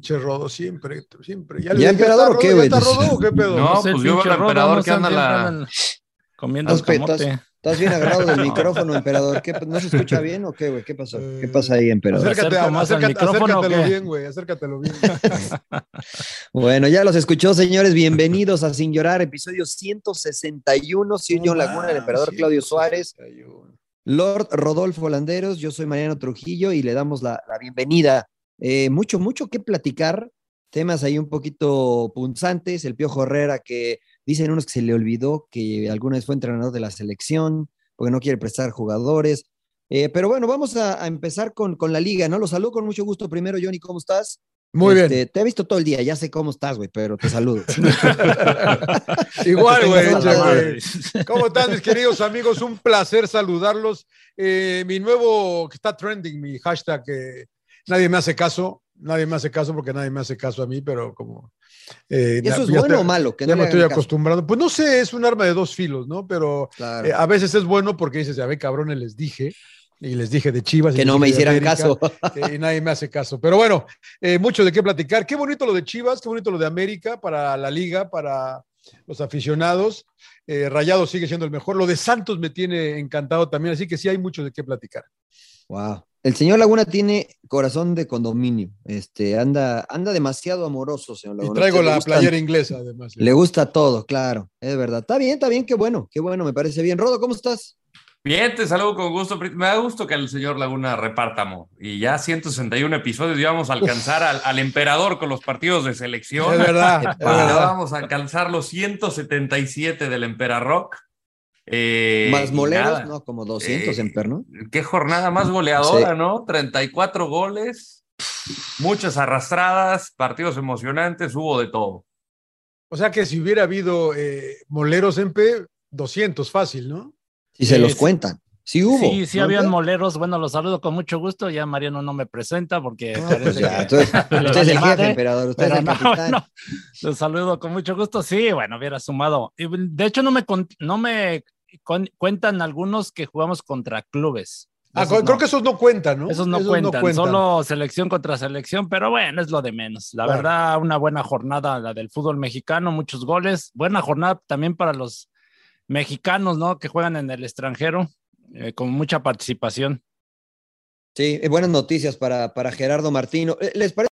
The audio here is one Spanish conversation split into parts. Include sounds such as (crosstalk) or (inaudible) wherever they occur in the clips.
Che, Rodo, siempre, siempre. ¿Ya le- emperador o qué, güey? ¿Ya está Rodo o qué pedo? No, pues yo veo al emperador que anda la... Comiendo Estás- camote. estás- Estás bien agarrado del micrófono, emperador. ¿Qué, ¿No se escucha bien o qué, güey? ¿Qué pasó? ¿Qué pasa ahí, emperador? Acércate, ¿Acerco más al acércate, micrófono acércatelo qué? bien, güey, acércatelo bien. (laughs) Bueno, ya los escuchó, señores. Bienvenidos a Sin Llorar, episodio 161. Soy John Laguna, el emperador Claudio Suárez, Lord Rodolfo Landeros. Yo soy Mariano Trujillo y le damos la, bienvenida. Eh, mucho, mucho que platicar. Temas ahí un poquito punzantes. El Piojo Herrera, que dicen unos que se le olvidó que alguna vez fue entrenador de la selección, porque no quiere prestar jugadores. Eh, pero bueno, vamos a, a empezar con, con la liga, ¿no? Los saludo con mucho gusto. Primero, Johnny, ¿cómo estás? Muy bien. Este, Te he visto todo el día, ya sé cómo estás, güey, pero te saludo. (laughs) Igual, güey. ¿Cómo están, mis queridos amigos? Un placer saludarlos. Eh, mi nuevo, que está trending, mi hashtag, eh, nadie me hace caso. Nadie me hace caso porque nadie me hace caso a mí, pero como... eh, ¿Eso es ya bueno o malo? Que ya no le me estoy acostumbrando. Pues no sé, es un arma de dos filos, ¿no? Pero Claro. eh, a veces es bueno porque dices, ya ve, cabrones, les dije. Y les dije de Chivas. y Que no me hicieran América, caso. que- y nadie me hace caso. Pero bueno, eh, mucho de qué platicar. Qué bonito lo de Chivas, qué bonito lo de América para la liga, para los aficionados. Eh, Rayado sigue siendo el mejor. Lo de Santos me tiene encantado también, así que sí hay mucho de qué platicar. Wow. El señor Laguna tiene corazón de condominio. Este, anda, anda demasiado amoroso, señor Y Laguna. traigo Le la gusta- playera inglesa, además. Le gusta todo, claro, es verdad. Está bien, está bien, qué bueno, qué bueno, me parece bien. Rodo, ¿cómo estás? Bien, te saludo con gusto. Me da gusto que el señor Laguna repártamo. Y ya 161 episodios y vamos a alcanzar al, al emperador con los partidos de selección. Es verdad, (laughs) es Ya verdad. vamos a alcanzar los 177 del Emperarrock. Eh, Más moleros, nada. no, como 200 Eh, en perno. Qué jornada más goleadora, Sí. ¿no? 34 goles, muchas arrastradas, partidos emocionantes, hubo de todo. O sea que si hubiera habido eh, moleros en P, 200 fácil, ¿no? Si se los cuentan. Sí hubo. Sí, sí ¿no? habían moleros. Bueno, los saludo con mucho gusto. Ya Mariano no me presenta porque No, parece pues ya, entonces, (laughs) usted es el jefe, emperador, usted es el no, (laughs) capitán. Los saludo con mucho gusto. Sí, bueno, hubiera sumado. De hecho, no me, no me con- cuentan algunos que jugamos contra clubes. Ah, creo no. que esos no cuentan, ¿no? Esos no, cuentan, solo selección contra selección, pero bueno, es lo de menos. La Claro. verdad, una buena jornada la del fútbol mexicano, muchos goles, buena jornada también para los mexicanos, ¿no? Que juegan en el extranjero, eh, con mucha participación. Sí, eh, buenas noticias para, para Gerardo Martino. Eh, ¿Les parece?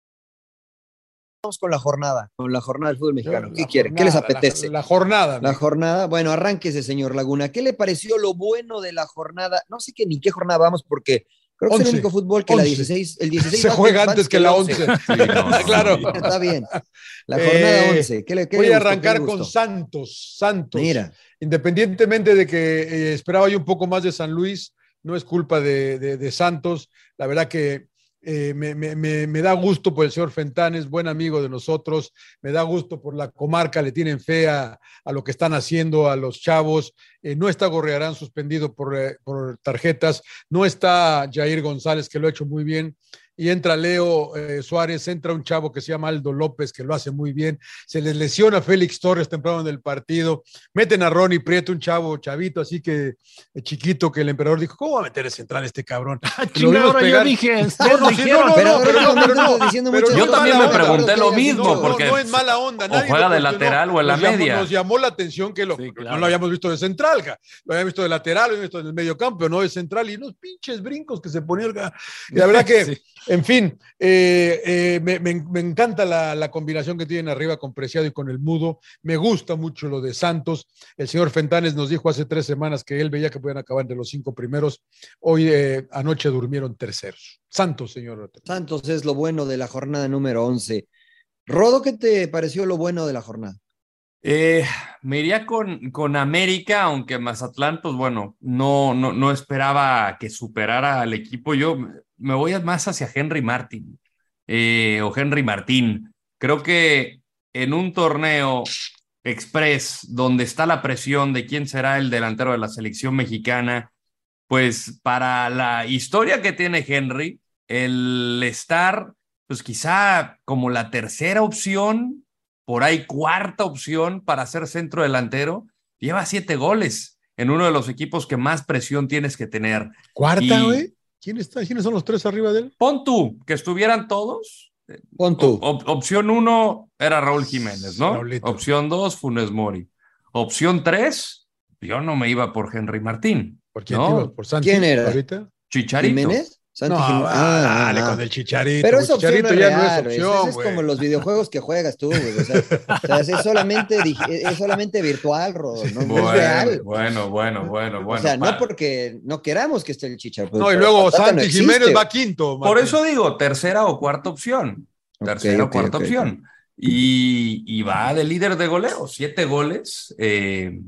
Vamos con la jornada, con la jornada del fútbol mexicano. ¿Qué La quieren? ¿Qué les la- apetece? La, jornada. La jornada, bueno, arránquese, señor Laguna. ¿Qué le pareció lo bueno de la jornada? No sé qué ni qué jornada vamos, porque creo que es Once. el único fútbol que la Once. 16, el 16 Se va- juega antes que la 11. (laughs) claro. Está bien. La jornada Eh, 11. ¿Qué le, qué Voy a arrancar con? Santos. Santos. Mira, Independientemente de que eh, esperaba yo un poco más de San Luis, no es culpa de, de- de Santos. La verdad que eh, me, da gusto por el señor Fentanes, buen amigo de nosotros. Me da gusto por la comarca, le tienen fe a, lo que están haciendo a los chavos. Eh, no está Gorrearán suspendido eh, por tarjetas. No está Jair González, que lo ha hecho muy bien. Y entra Leo eh, Suárez, entra un chavo que se llama Aldo López, que lo hace muy bien, se les lesiona a Félix Torres temprano en el partido, meten a Ronnie Prieto, un chavo chavito, así que eh, chiquito, que el emperador dijo, ¿cómo va a meter el central este cabrón? (laughs) Chingado, yo dije, no, no, Pero pero pero pero Yo también me onda. pregunté lo mismo, porque no es mala onda. o nadie juega lo de lateral o en la Nos llamó- media. Nos llamó la atención que lo, Sí, claro. no lo habíamos visto de central, ja. lo habíamos visto de lateral, lo habíamos visto en el medio campo, no de central, y unos pinches brincos que se ponía. el Y la verdad que, (laughs) Sí. En fin, eh, eh, me, me- me encanta la, la combinación que tienen arriba con Preciado y con el Mudo. Me gusta mucho lo de Santos. El señor Fentanes nos dijo hace tres semanas que él veía que podían acabar entre los cinco primeros. Hoy, eh, anoche, durmieron terceros. Santos, señor. Santos es lo bueno de la jornada número 11. Rodo, ¿qué te pareció lo bueno de la jornada? Eh, me iría con, con América, aunque Mazatlán, pues bueno, no, no, no esperaba que superara al equipo. Yo me voy más hacia Henry Martin eh, o Henry Martín. Creo que en un torneo express donde está la presión de quién será el delantero de la selección mexicana, pues para la historia que tiene Henry, el estar, pues quizá como la tercera opción por ahí cuarta opción para ser centro delantero, lleva siete goles en uno de los equipos que más presión tienes que tener. ¿Cuarta, güey? ¿Quién está? ¿Quiénes son los tres arriba de él? Pon tú, que estuvieran todos. Pon tú. Op- opción uno era Raúl Jiménez, ¿no? Raulito. Opción dos, Funes Mori. Opción tres, yo no me iba por Henry Martín. ¿Por quién No. ibas? ¿Por Santos? ¿Quién era? ahorita? Chicharito. ¿Jiménez? Santi No, Jiménez. ah, Ah, dale ah. con el chicharito. Pero esa opción no ya real, no es opción, Ese es como los videojuegos que juegas tú, güey. O sea, o sea, es, solamente, es solamente virtual, Rodo, no, no Bueno, es real. bueno, bueno, bueno, bueno. o sea, no porque no queramos que esté el Chicharito. No, y luego Santi. Jiménez va quinto. Por Martín. eso digo, tercera o cuarta opción. Tercera o cuarta opción. Y, y va de líder de goleo, siete goles. eh,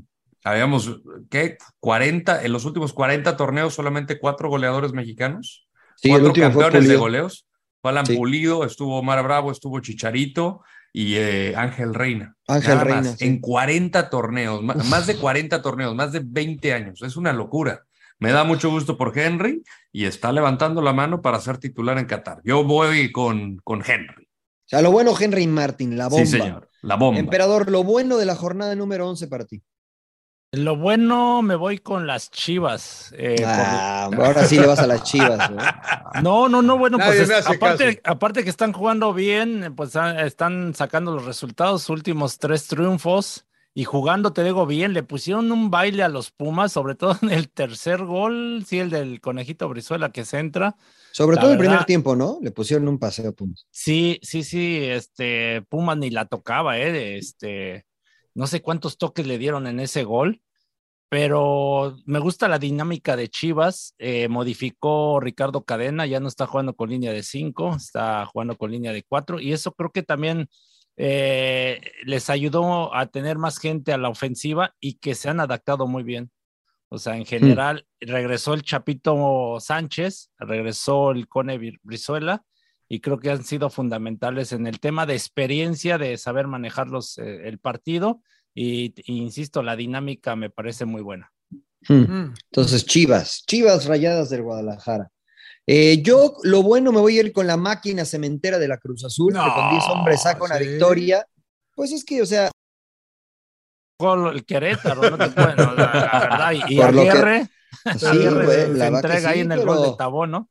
habíamos, ¿qué? 40, en los últimos 40 torneos solamente cuatro goleadores mexicanos. Sí, el cuatro campeones de goleos. Fue Alan Sí. Pulido, estuvo Omar Bravo, estuvo Chicharito y eh, Ángel Reina. Ángel Nada Reina, más, sí. En 40 torneos, más de 40 torneos, más de 20 años. Es una locura. Me da mucho gusto por Henry y está levantando la mano para ser titular en Qatar. Yo voy con, con Henry. O sea, lo bueno, Henry Martin, la bomba. Sí, señor. La bomba. Emperador, lo bueno de la jornada número 11 para ti. Lo bueno, me voy con las chivas. eh, por- Ah, (laughs) ahora sí le vas a las chivas. ¿no? No, no, no, bueno, Nadie pues es- aparte, aparte que están jugando bien, pues ah, están sacando los resultados, últimos tres triunfos y jugando, te digo bien, le pusieron un baile a los Pumas, sobre todo en el tercer gol, sí, el del conejito Brizuela que se entra. Sobre La todo el primer verdad- tiempo, ¿no? Le pusieron un paseo a Pumas. Sí, sí, sí, este Pumas ni la tocaba, eh, este, no sé cuántos toques le dieron en ese gol, pero me gusta la dinámica de Chivas. eh, modificó Ricardo Cadena, ya no está jugando con línea de cinco, está jugando con línea de cuatro, y eso creo que también eh, les ayudó a tener más gente a la ofensiva y que se han adaptado muy bien. O sea, en general, regresó el Chapito Sánchez, regresó el Cone Bri- Brizuela, y creo que han sido fundamentales en el tema de experiencia, de saber manejar los, eh, el partido, y, y insisto, la dinámica me parece muy buena. Mm. Entonces, Chivas, Chivas Rayadas del Guadalajara. Eh, yo, lo bueno, me voy a ir con la máquina cementera de la Cruz Azul, que con 10 hombres saca una sí. victoria. Pues es que, o sea, el Querétaro, no te pueden, la, la verdad, y, y que- Aguirre, sí, Aguirre güey, se, la se entrega ahí en el pero- gol de Tabó, ¿no?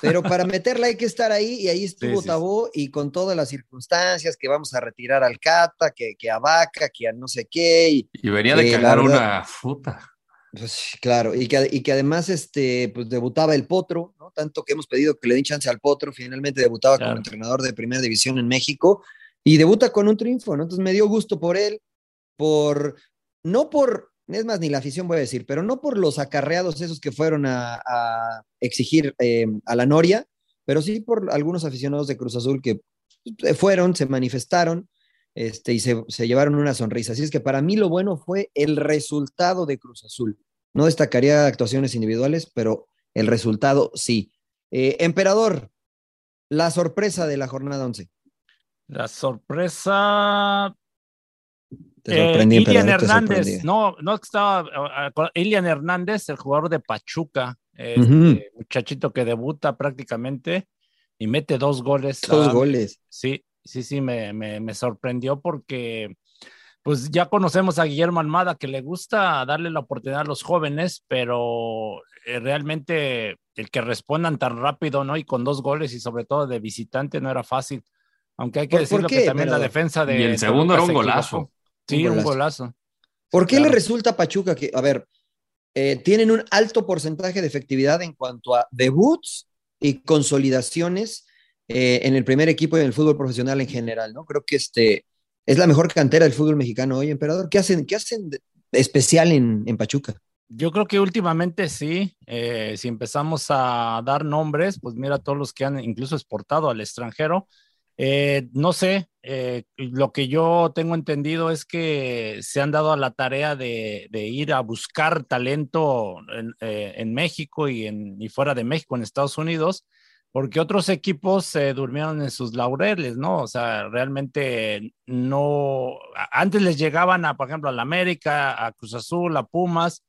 Pero para meterla hay que estar ahí y ahí estuvo Sí. Tabó y con todas las circunstancias que vamos a retirar al Cata, que, que a Vaca, que a no sé qué. Y, Y venía de Eh, la cagar verdad- una fruta. pues, claro, y que, y que además este, pues, debutaba el Potro, ¿no? Tanto que hemos pedido que le den chance al Potro, finalmente debutaba Claro. como entrenador de primera división en México y debuta con un triunfo, ¿no? Entonces me dio gusto por él, por, no por, es más, ni la afición voy a decir, pero no por los acarreados esos que fueron a, exigir eh, a la Noria, pero sí por algunos aficionados de Cruz Azul que eh, fueron, se manifestaron este, y se, se llevaron una sonrisa. Así es que para mí lo bueno fue el resultado de Cruz Azul. No destacaría actuaciones individuales, pero el resultado sí. Eh, Emperador, la sorpresa de la jornada 11. La sorpresa, Te Eh, sorprendí, Ilian emperador, te Hernández, sorprendí. no, no estaba, ah, Ilian Hernández, el jugador de Pachuca, este muchachito que debuta prácticamente y mete dos goles. Dos ah, goles. Sí, sí, sí, me, me, sorprendió porque pues ya conocemos a Guillermo Almada que le gusta darle la oportunidad a los jóvenes, pero eh, realmente el que respondan tan rápido, ¿no? Y con dos goles y sobre todo de visitante no era fácil. Aunque hay que decirlo que también la defensa de... Y el segundo era un golazo. Sí, un golazo. ¿Por qué le resulta a Pachuca que, a ver, eh, tienen un alto porcentaje de efectividad en cuanto a debuts y consolidaciones eh, en el primer equipo y en el fútbol profesional en general, ¿no? Creo que este es la mejor cantera del fútbol mexicano hoy, emperador. ¿Qué hacen, qué hacen especial en, Pachuca? Yo creo que últimamente sí, eh, si empezamos a dar nombres, pues mira todos los que han incluso exportado al extranjero, eh, no sé, eh, lo que yo tengo entendido es que se han dado a la tarea de, ir a buscar talento en, eh, México y, en, fuera de México, en Estados Unidos, porque otros equipos se durmieron en sus laureles, ¿no? O sea, realmente no, antes les llegaban por ejemplo, a la América, a Cruz Azul, a Pumas,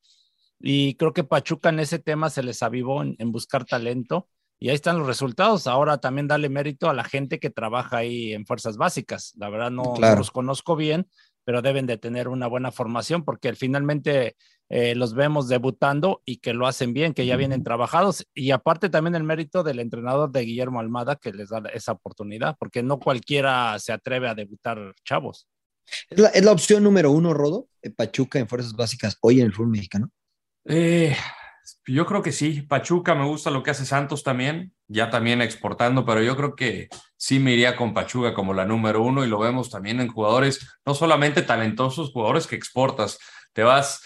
y creo que Pachuca en ese tema se les avivó en buscar talento y ahí están los resultados. Ahora también dale mérito a la gente que trabaja ahí en fuerzas básicas. La verdad no, los conozco bien, pero deben de tener una buena formación porque finalmente eh, los vemos debutando y que lo hacen bien, que ya vienen trabajados. Y aparte también el mérito del entrenador de Guillermo Almada que les da esa oportunidad, porque no cualquiera se atreve a debutar chavos. ¿Es la, es la opción número uno, Rodo, Pachuca en fuerzas básicas hoy en el fútbol mexicano? Eh, yo creo que sí. Pachuca me gusta lo que hace Santos también, ya también exportando, pero yo creo que sí me iría con Pachuca como la número uno y lo vemos también en jugadores, no solamente talentosos, jugadores que exportas. Te vas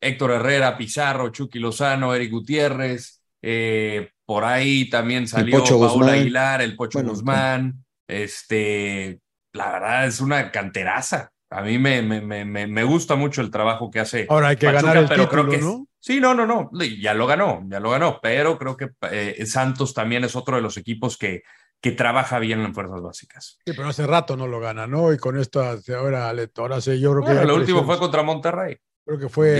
Héctor Herrera, Pizarro, Chucky Lozano, Eric Gutiérrez, eh, por ahí también salió Paul Aguilar, el Pocho Guzmán. Este, la verdad es una canteraza. A mí me, me, me, me, gusta mucho el trabajo que hace. Ahora hay que ganar el pero creo que ¿no? Sí, no, no, no. Ya lo ganó, ya lo ganó. Pero creo que eh, Santos también es otro de los equipos que, que trabaja bien en fuerzas básicas. Sí, pero hace rato no lo gana, ¿no? Y con esto ahora, ahora sí, yo creo que. Lo último fue contra Monterrey. Creo que fue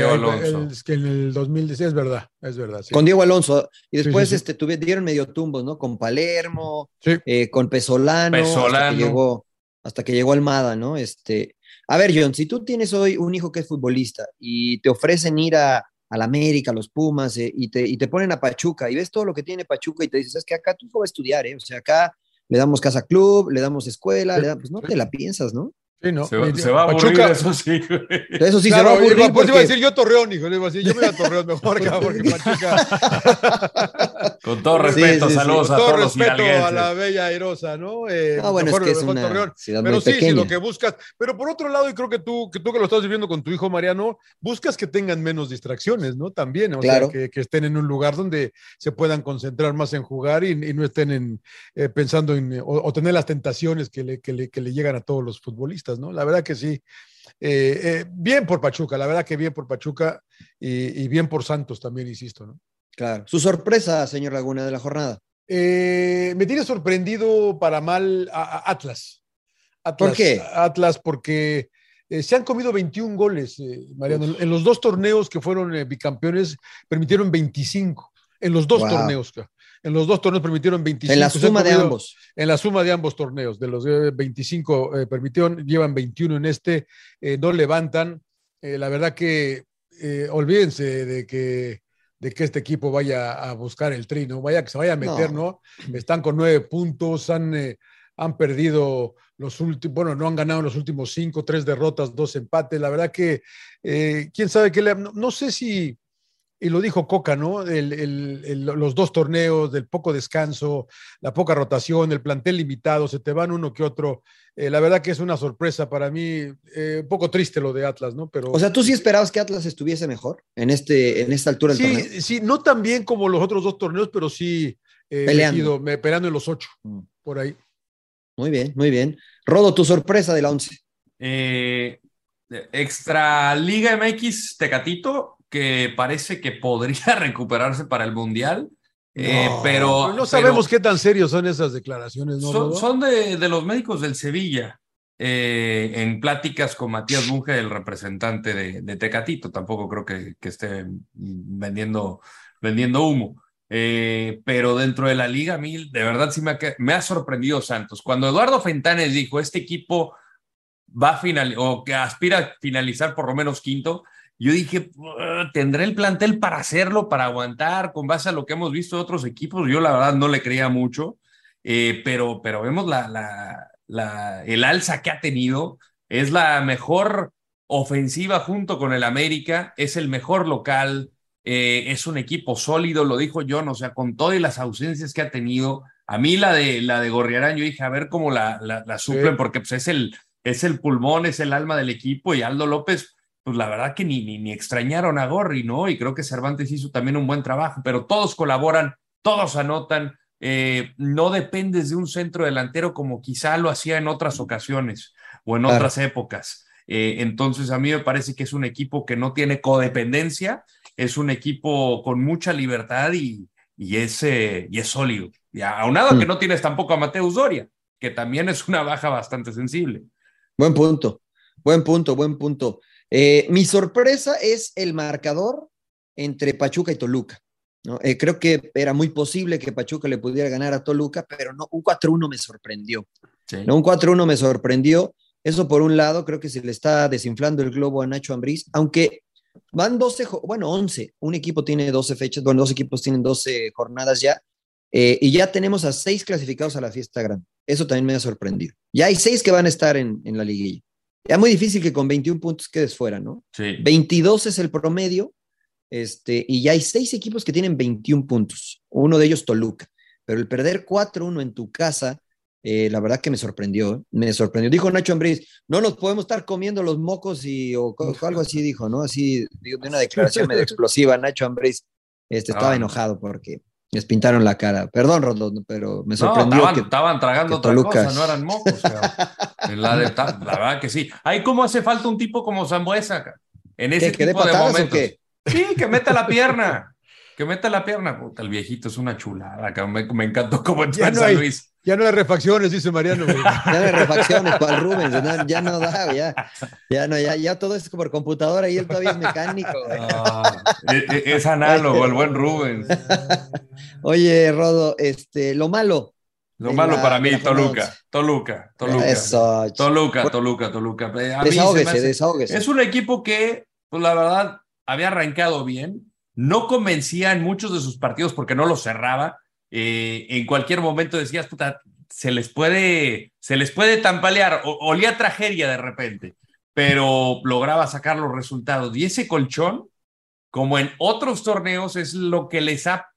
que en el 2016, es verdad, es verdad. Con Diego Alonso. Y después Este, tuvieron medio tumbos, ¿no? Con Palermo, eh, con Pesolano, Pesolano. Hasta, que llegó, hasta que llegó Almada, ¿no? Este, a ver, John, si tú tienes hoy un hijo que es futbolista y te ofrecen ir a, la América, a los Pumas, eh, y, te, y te ponen a Pachuca y ves todo lo que tiene Pachuca y te dices, es que acá tu hijo va a estudiar, ¿eh? O sea, acá le damos casa club, le damos escuela, le pues no te la piensas, ¿no? Sí, no. Se, va, a aburrir, eso sí. Eso sí se va a aburrir. Pues iba a decir yo Torreón, hijo. Le iba a decir, yo me voy a Torreón mejor, porque (laughs) Pachuca. Con todo respeto, saludos a todos los respeto a la bella airosa, ¿no? Eh, no, bueno, es que es una Torreón. Pero sí, sí, lo que buscas. Pero por otro lado, y creo que tú, que tú que lo estás viviendo con tu hijo Mariano, buscas que tengan menos distracciones, ¿no? También, o sea, que, que, estén en un lugar donde se puedan concentrar más en jugar y, no estén en, eh, pensando en, o, tener las tentaciones que le, que, le, que le llegan a todos los futbolistas, ¿no? La verdad que sí eh, eh, bien por Pachuca, la verdad que bien por Pachuca y, bien por Santos también, insisto, ¿no? Claro. Su sorpresa, señor Laguna, de la jornada. Eh, me tiene sorprendido para mal a, Atlas. ¿Por qué? Atlas, porque se han comido 21 goles, Mariano. En los dos torneos que fueron bicampeones, permitieron 25. En los dos torneos. En los dos torneos permitieron 25. En la suma de ambos. En la suma de ambos torneos. De los 25 eh, permitieron, llevan 21 en este, eh, no levantan. Eh, la verdad que olvídense de que, de que este equipo vaya a buscar el trino, vaya que se vaya a meter, ¿no? Están con nueve puntos, han, han perdido los últimos, bueno, no han ganado los últimos cinco, tres derrotas, dos empates. La verdad que, quién sabe qué le. no sé si y lo dijo Coca, ¿no? los dos torneos, del poco descanso, la poca rotación, el plantel limitado, se te van uno que otro. Eh, la verdad que es una sorpresa para mí, eh, un poco triste lo de Atlas, ¿no? Pero, o sea, ¿tú sí esperabas que Atlas estuviese mejor en, este, en esta altura del torneo? Sí, no tan bien como los otros dos torneos, pero sí eh, peleando. peleando en los ocho, mm. por ahí. Muy bien, muy bien. Rodo, tu sorpresa de la once. extra Liga MX Tecatito que parece que podría (laughs) recuperarse para el Mundial. Eh, pero no sabemos qué tan serios son esas declaraciones. ¿no, son, de, los médicos del Sevilla, eh, en pláticas con Matías Bunge, el representante de, Tecatito. Tampoco creo que, que esté vendiendo, vendiendo humo. Eh, pero dentro de la liga, a mí de verdad sí me ha, me ha sorprendido Santos. Cuando Eduardo Fentanes dijo, este equipo va a final o que aspira a finalizar por lo menos quinto, yo dije, ¿tendré el plantel para hacerlo, para aguantar con base a lo que hemos visto de otros equipos? Yo la verdad no le creía mucho, eh, pero, pero vemos la, la, la, el alza que ha tenido. Es la mejor ofensiva junto con el América, es el mejor local, eh, es un equipo sólido, lo dijo John, o sea, con todas las ausencias que ha tenido. A mí la de, la de Gorriarán, yo dije, a ver cómo la, la, la suplen, porque pues, es, el, es el pulmón, es el alma del equipo, y Aldo López, pues la verdad que ni, ni, ni extrañaron a Gorri, ¿no? Y creo que Cervantes hizo también un buen trabajo, pero todos colaboran, todos anotan, eh, no dependes de un centro delantero como quizá lo hacía en otras ocasiones o en claro. otras épocas. Eh, entonces, a mí me parece que es un equipo que no tiene codependencia, es un equipo con mucha libertad y, y, es, eh, y es sólido. Y aunado mm. que no tienes tampoco a Mateus Doria, que también es una baja bastante sensible. Buen punto, buen punto, buen punto. Eh, mi sorpresa es el marcador entre Pachuca y Toluca. ¿no? Eh, creo que era muy posible que Pachuca le pudiera ganar a Toluca, pero no, un 4-1 me sorprendió. Sí. ¿no? Un 4-1 me sorprendió. Eso por un lado, creo que se le está desinflando el globo a Nacho Ambriz, aunque van 12, bueno, 11. Un equipo tiene 12 fechas, bueno, dos equipos tienen 12 jornadas ya, eh, y ya tenemos a seis clasificados a la fiesta grande. Eso también me ha sorprendido. Ya hay seis que van a estar en, en la liguilla. Ya muy difícil que con 21 puntos quedes fuera, ¿no? Sí. 22 es el promedio, este, y ya hay seis equipos que tienen 21 puntos. Uno de ellos Toluca. Pero el perder 4-1 en tu casa, eh, la verdad que me sorprendió, me sorprendió. Dijo Nacho Ambriz, no nos podemos estar comiendo los mocos y o, o algo así dijo, ¿no? Así de una (laughs) declaración medio explosiva. Nacho Ambriz este, estaba ah. enojado porque les pintaron la cara. Perdón, Rodón, pero me sorprendió. No, estaban, que, estaban tragando que otra Toluca... cosa, no eran mocos. (laughs) la, de, la, verdad que sí. Ahí cómo hace falta un tipo como Zambuesa en ese ¿Qué, tipo de, de momentos. O qué? Sí, que meta la pierna. Que meta la pierna. Puta, el viejito es una chulada. Me, me encantó (laughs) como en ya no San hay, Luis. Ya no hay refacciones, dice Mariano. (laughs) ya no hay refacciones, cual Rubens, no, ya no da, ya, ya no, ya, ya todo es por computadora y él todavía es mecánico. Ah, es, es, análogo, el buen Rubens. (laughs) Oye, Rodo, este, lo malo. Lo malo la, para mí, Toluca, Toluca, Toluca, Eso. Toluca, Toluca, Toluca. A desahógese, hace, desahógese. Es un equipo que, pues la verdad, había arrancado bien, no convencía en muchos de sus partidos porque no los cerraba. Eh, en cualquier momento decías, puta, se les puede, se les puede tampalear, o, olía tragedia de repente, pero lograba sacar los resultados. Y ese colchón, como en otros torneos, es lo que les ha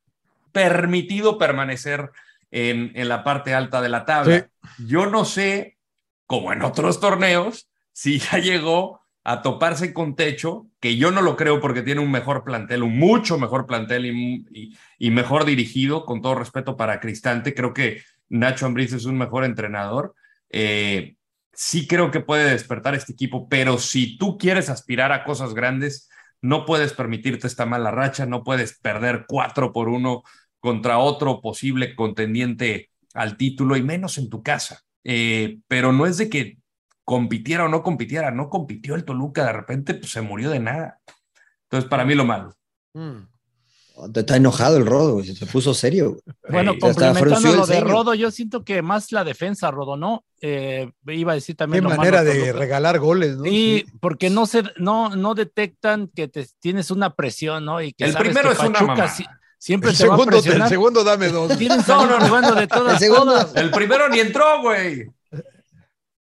permitido permanecer en, en la parte alta de la tabla. Sí. Yo no sé, como en otros torneos, si ya llegó a toparse con techo, que yo no lo creo porque tiene un mejor plantel, un mucho mejor plantel y, y, mejor dirigido, con todo respeto para Cristante. Creo que Nacho Ambriz es un mejor entrenador. Eh, sí creo que puede despertar este equipo, pero si tú quieres aspirar a cosas grandes, no puedes permitirte esta mala racha, no puedes perder cuatro por uno contra otro posible contendiente al título y menos en tu casa. Eh, pero no es de que compitiera o no compitiera, no compitió el Toluca, de repente pues, se murió de nada. Entonces, para mí lo malo. Mm. Está enojado el Rodo, güey. se puso serio. Bueno, eh, complementando lo de Rodo, yo siento que más la defensa, Rodo, ¿no? Eh, iba a decir también. Qué manera de Toluca. regalar goles, ¿no? Y porque no se, no, no detectan que te, tienes una presión, ¿no? Y que el primero es Pachuca, una mamá. Si, siempre el te segundo, va a presionar. El segundo dame dos. Quieren no, no, jugando de (laughs) todas, el segundo, todas. El primero ni entró, güey.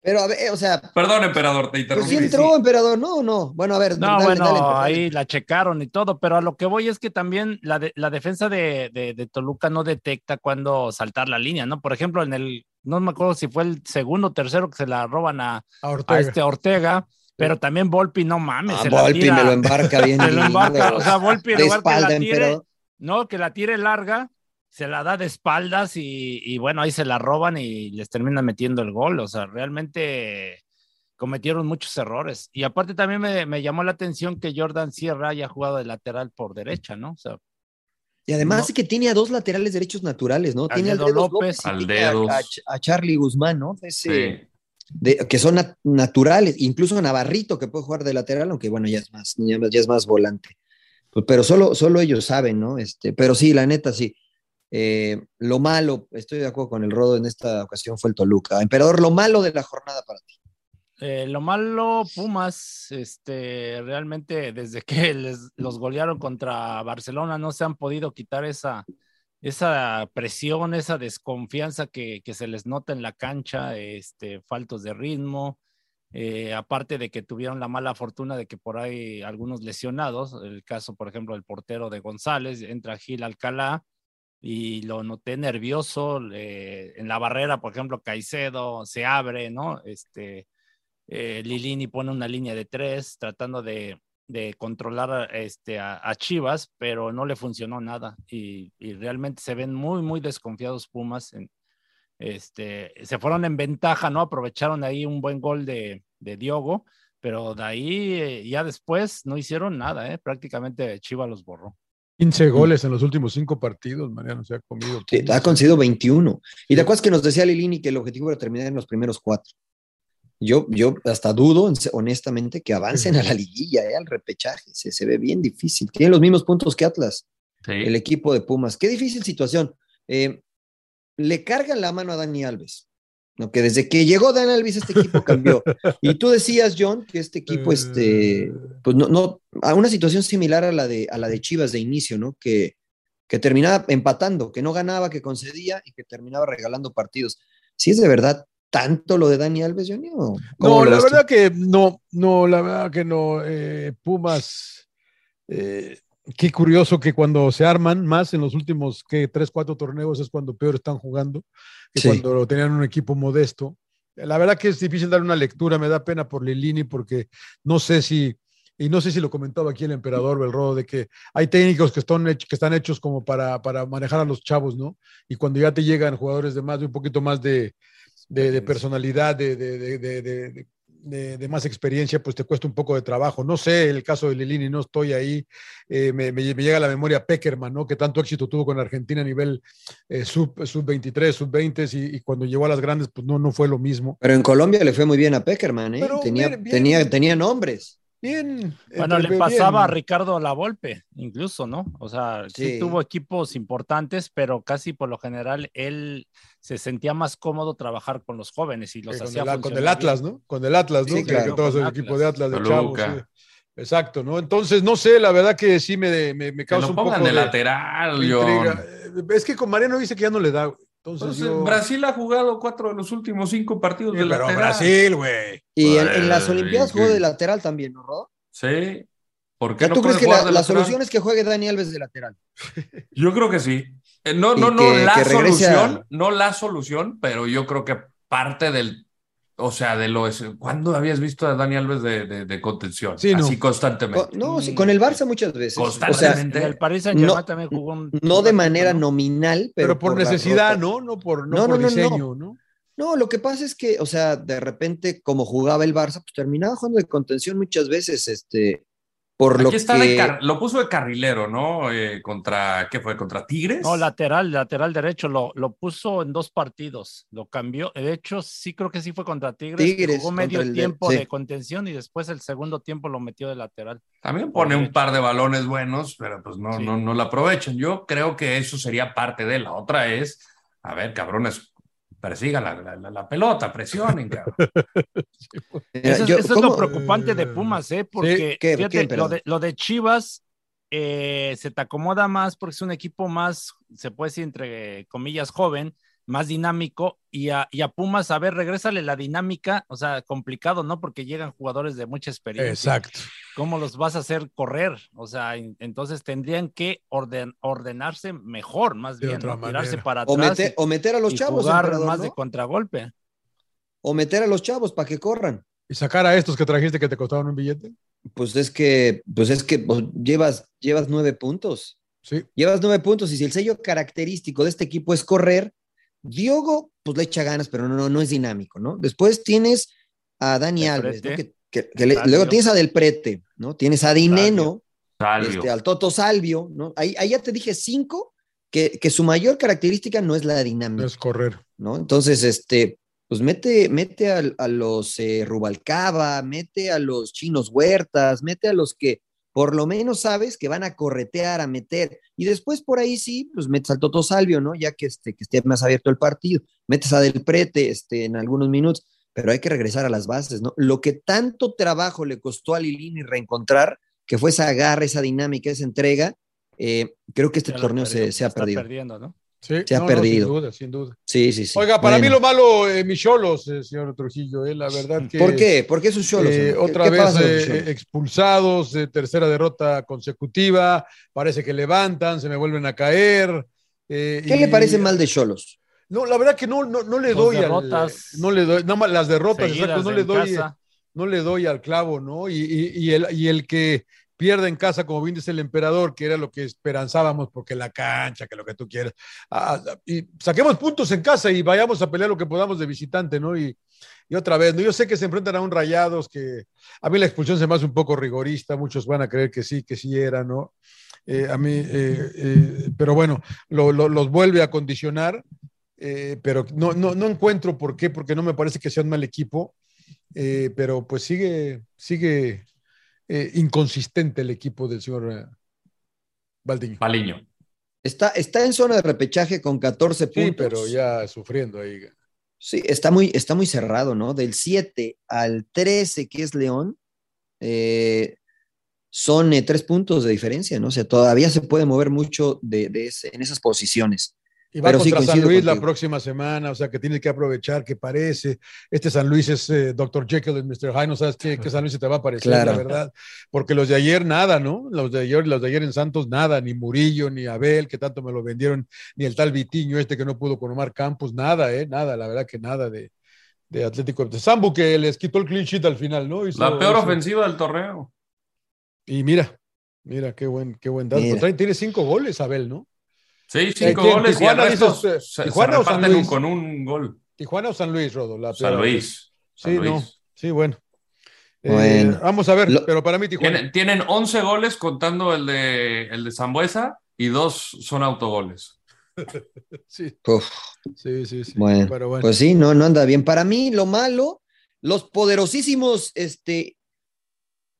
Pero a ver, o sea. Perdón, emperador, te interrumpí. Pues sí entró, sí. emperador, no, no. Bueno, a ver. No, dale, bueno, dale, ahí la checaron y todo, pero a lo que voy es que también la, de, la defensa de, de, de, Toluca no detecta cuándo saltar la línea, ¿no? Por ejemplo, en el, no me acuerdo si fue el segundo o tercero que se la roban a, a, Ortega. a este Ortega. Pero también Volpi, no mames. Ah, Volpi tira, me lo embarca bien. (laughs) me lo embarca, o sea, Volpi lugar espalda, que la tire, no, que la tire larga, se la da de espaldas y, y, bueno, ahí se la roban y les terminan metiendo el gol. O sea, realmente cometieron muchos errores. Y aparte también me, me, llamó la atención que Jordan Sierra haya jugado de lateral por derecha, ¿no? O sea, y además no. que tiene a dos laterales derechos naturales, ¿no? Tiene Aldedo López, López a, a, a, Charlie Guzmán, ¿no? Ese, sí. de, que son nat naturales, incluso a Navarrito que puede jugar de lateral, aunque bueno, ya es más, ya, ya es más volante. Pero solo, solo ellos saben, ¿no? Este, pero sí, la neta, sí. Eh, lo malo, estoy de acuerdo con el Rodo, en esta ocasión fue el Toluca. Emperador, lo malo de la jornada para ti. Eh, lo malo, Pumas, este, realmente desde que (laughs) les, los golearon contra Barcelona no se han podido quitar esa, esa presión, esa desconfianza que, que se les nota en la cancha, este, faltos de ritmo, eh, aparte de que tuvieron la mala fortuna de que por ahí algunos lesionados, el caso, por ejemplo, del portero de González, entra Gil Alcalá y lo noté nervioso en la barrera, por ejemplo, Caicedo se abre, ¿no? Este, eh, Lilini pone una línea de tres tratando de, de controlar este, a, Chivas, pero no le funcionó nada y, y, realmente se ven muy, muy desconfiados Pumas. Este, se fueron en ventaja, ¿no? Aprovecharon ahí un buen gol de, de Diogo, pero de ahí eh, ya después no hicieron nada, ¿eh? Prácticamente Chivas los borró. 15 goles en los últimos cinco partidos, Mariano, se ha comido. Sí, ha conseguido 21. Y de acuerdo que nos decía Lilini que el objetivo era terminar en los primeros cuatro. Yo, yo hasta dudo, honestamente, que avancen a la (laughs) liguilla, ¿eh? al repechaje. Se, se, ve bien difícil. Tienen los mismos puntos que Atlas, sí. el equipo de Pumas. Qué difícil situación. Eh, le cargan la mano a Dani Alves. ¿No? Que desde que llegó Dani Alves, este equipo cambió. (laughs) y tú decías, John, que este equipo, este, pues no, no, a una situación similar a la de, a la de Chivas de inicio, ¿no? Que, que terminaba empatando, que no ganaba, que concedía y que terminaba regalando partidos. Si es de verdad tanto lo de Dani Alves, Johnny? ¿o no, la verdad que no, no, la verdad que no. Eh, Pumas, eh, qué curioso que cuando se arman más en los últimos que tres, cuatro torneos es cuando peor están jugando, que sí. cuando tenían un equipo modesto. La verdad que es difícil dar una lectura, me da pena por Lilini porque no sé si, y no sé si lo comentaba aquí el emperador Belrodo, de que hay técnicos que están, hechos, que están hechos como para, para manejar a los chavos, ¿no? Y cuando ya te llegan jugadores de más, de un poquito más de, de, de personalidad, de, de, de, más experiencia, pues te cuesta un poco de trabajo. No sé, el caso de Lilini, no estoy ahí. Eh, me, me, me, llega a la memoria Peckerman, ¿no? Que tanto éxito tuvo con Argentina a nivel eh, sub, sub 23, sub 20 y, y, cuando llegó a las grandes, pues no, no fue lo mismo. Pero en Colombia le fue muy bien a Peckerman, ¿eh? Pero tenía, bien, bien. tenía, tenía nombres. Bien. Bueno, le pasaba bien. a Ricardo La Volpe, incluso, ¿no? O sea, sí. sí. tuvo equipos importantes, pero casi por lo general él se sentía más cómodo trabajar con los jóvenes y los con hacía el, con el Atlas, ¿no? Con el Atlas, ¿no? Sí, claro, que todo es el Atlas. equipo de Atlas de Chavos. Sí. Exacto, ¿no? Entonces, no sé, la verdad que sí me, me, me causa un poco de, de lateral, yo. Es que con Mariano dice que ya no le da. Entonces, Entonces yo... Brasil ha jugado cuatro de los últimos cinco partidos sí, de pero lateral. Brasil, güey. Y en, en, las Olimpiadas jugó de lateral también, ¿no, Rodo? Sí. ¿Por qué ¿Tú no crees que la, la solución es que juegue Dani Alves de lateral? (laughs) Yo creo que sí. Eh, no, no, no que, la que solución, a... no la solución, pero yo creo que parte del, o sea, de lo es. ¿Cuándo habías visto a Dani Alves de, de, de contención? Sí, Así no. constantemente. Con, no, sí, con el Barça muchas veces. Constantemente. O sea, el Paris Saint Germain no, también jugó un, no de manera ¿no? nominal, pero, pero por, por, necesidad, ¿no? No por, no, por diseño, ¿no? No, lo que pasa es que, o sea, de repente, como jugaba el Barça, pues terminaba jugando de contención muchas veces, este, por Aquí lo está que... de car... lo puso de carrilero, ¿no? Eh, contra, ¿qué fue? ¿Contra Tigres? No, lateral, lateral derecho, lo, lo puso en dos partidos, lo cambió, de hecho sí creo que sí fue contra Tigres, Tigres jugó medio tiempo de, contención y después el segundo tiempo lo metió de lateral. También pone un par de balones buenos, pero pues no, sí. no, no lo aprovechan. Yo creo que eso sería parte de la otra es, a ver, cabrones, persigan la, la, la, pelota, presionen, cabrón. (laughs) eso, Yo, eso es lo preocupante de Pumas, ¿eh? Porque sí, ¿qué, fíjate, ¿qué, lo, de, lo, de, Chivas eh, se te acomoda más porque es un equipo más, se puede decir, entre comillas, joven, más dinámico, y a, y a Pumas, a ver, regrésale la dinámica, o sea, complicado, ¿no? Porque llegan jugadores de mucha experiencia. Exacto. ¿Cómo los vas a hacer correr? O sea, entonces tendrían que orden, ordenarse mejor, más bien, ¿no? tirarse para atrás. O meter, o meter a los chavos. Jugar más ¿no? de contragolpe. O meter a los chavos para que corran. ¿Y sacar a estos que trajiste que te costaban un billete? Pues es que, pues es que pues, llevas, llevas nueve puntos. Sí. Llevas nueve puntos y si el sello característico de este equipo es correr, Diogo, pues le echa ganas, pero no, no es dinámico, ¿no? Después tienes a Dani Alves, ¿no? que, que, que le, luego tienes a Del Prete, ¿no? Tienes a Dineno, Salvio. Este, al Toto Salvio, ¿no? Ahí, ahí, ya te dije cinco, que, que su mayor característica no es la dinámica. No es correr. ¿no? Entonces, este, pues mete, mete a, a los eh, Rubalcaba, mete a los chinos huertas, mete a los que por lo menos sabes que van a corretear, a meter. Y después por ahí sí, pues metes al Toto Salvio, ¿no? Ya que, este, que esté más abierto el partido. Metes a Del Prete este, en algunos minutos, pero hay que regresar a las bases, ¿no? Lo que tanto trabajo le costó a Lilini reencontrar, que fue esa garra, esa dinámica, esa entrega, eh, creo que este torneo se, se, ha perdido. perdiendo, ¿no? Sí, se ha no, perdido. No, sin duda, sin duda. Sí, sí, sí. Oiga, para Bueno. mí lo malo, eh, mis cholos, eh, señor Trujillo, eh, la verdad que. ¿Por qué? ¿Por qué sus cholos? Eh, ¿Qué- otra qué vez cholos? expulsados, eh, tercera derrota consecutiva, parece que levantan, se me vuelven a caer. eh, ¿Qué y- le parece mal de Cholos? No, la verdad que no, no, no le doy derrotas al, no le doy, nada más las derrotas, exacto, no le doy, casa. no le doy al clavo, ¿no? Y, y- y el, y el que pierde en casa, como bien dice el emperador, que era lo que esperanzábamos, porque la cancha, que lo que tú quieras, ah, y saquemos puntos en casa y vayamos a pelear lo que podamos de visitante, ¿no? Y, y otra vez, ¿no? Yo sé que se enfrentan a un Rayados que a mí la expulsión se me hace un poco rigorista, muchos van a creer que sí, que sí era, ¿no? Eh, a mí, eh, eh, pero bueno, lo- lo- los vuelve a condicionar, eh, pero no, no, no encuentro por qué, porque no me parece que sea un mal equipo, eh, pero pues sigue, sigue eh, inconsistente el equipo del señor Valdiño. Paliño. Está, está en zona de repechaje con 14 puntos. Sí, pero ya sufriendo ahí. Sí, está muy, está muy cerrado, ¿no? Del 7 al 13, que es León, eh, son eh, tres puntos de diferencia, ¿no? O sea, todavía se puede mover mucho de, de ese- en esas posiciones. Y va Pero sí, contra San Luis la próxima semana, o sea que tiene que aprovechar que parece. Este San Luis es eh, Dr. Jekyll y Mr. Hyde, no sabes qué, qué San Luis se te va a parecer, Claro. la verdad. Porque los de ayer nada, ¿no? Los de ayer, los de ayer en Santos nada, ni Murillo, ni Abel, que tanto me lo vendieron, ni el tal Vitiño este que no pudo con Omar Campos, nada, ¿eh? Nada, la verdad que nada de, de Atlético. De Sambu que les quitó el clean sheet al final, ¿no? Hizo- La peor hizo- ofensiva del torneo. Y mira, mira qué buen, qué buen dato. Mira. Tiene cinco goles, Abel, ¿no? Sí, cinco ¿quién? goles y el Tijuana, resto eh, se, Tijuana se o San Luis? con un gol. ¿Tijuana o San Luis, Rodo? La San. Luis. San Sí, Luis. no. Sí, bueno. Eh, Bueno. vamos a ver, Lo- pero para mí Tijuana. Tienen, tienen 11 goles contando el de, el de Zambuesa y dos son autogoles. (laughs) Sí, Uf, sí, sí. sí. bueno, pero bueno. pues sí, no, no anda bien. Para mí, lo malo, los poderosísimos este,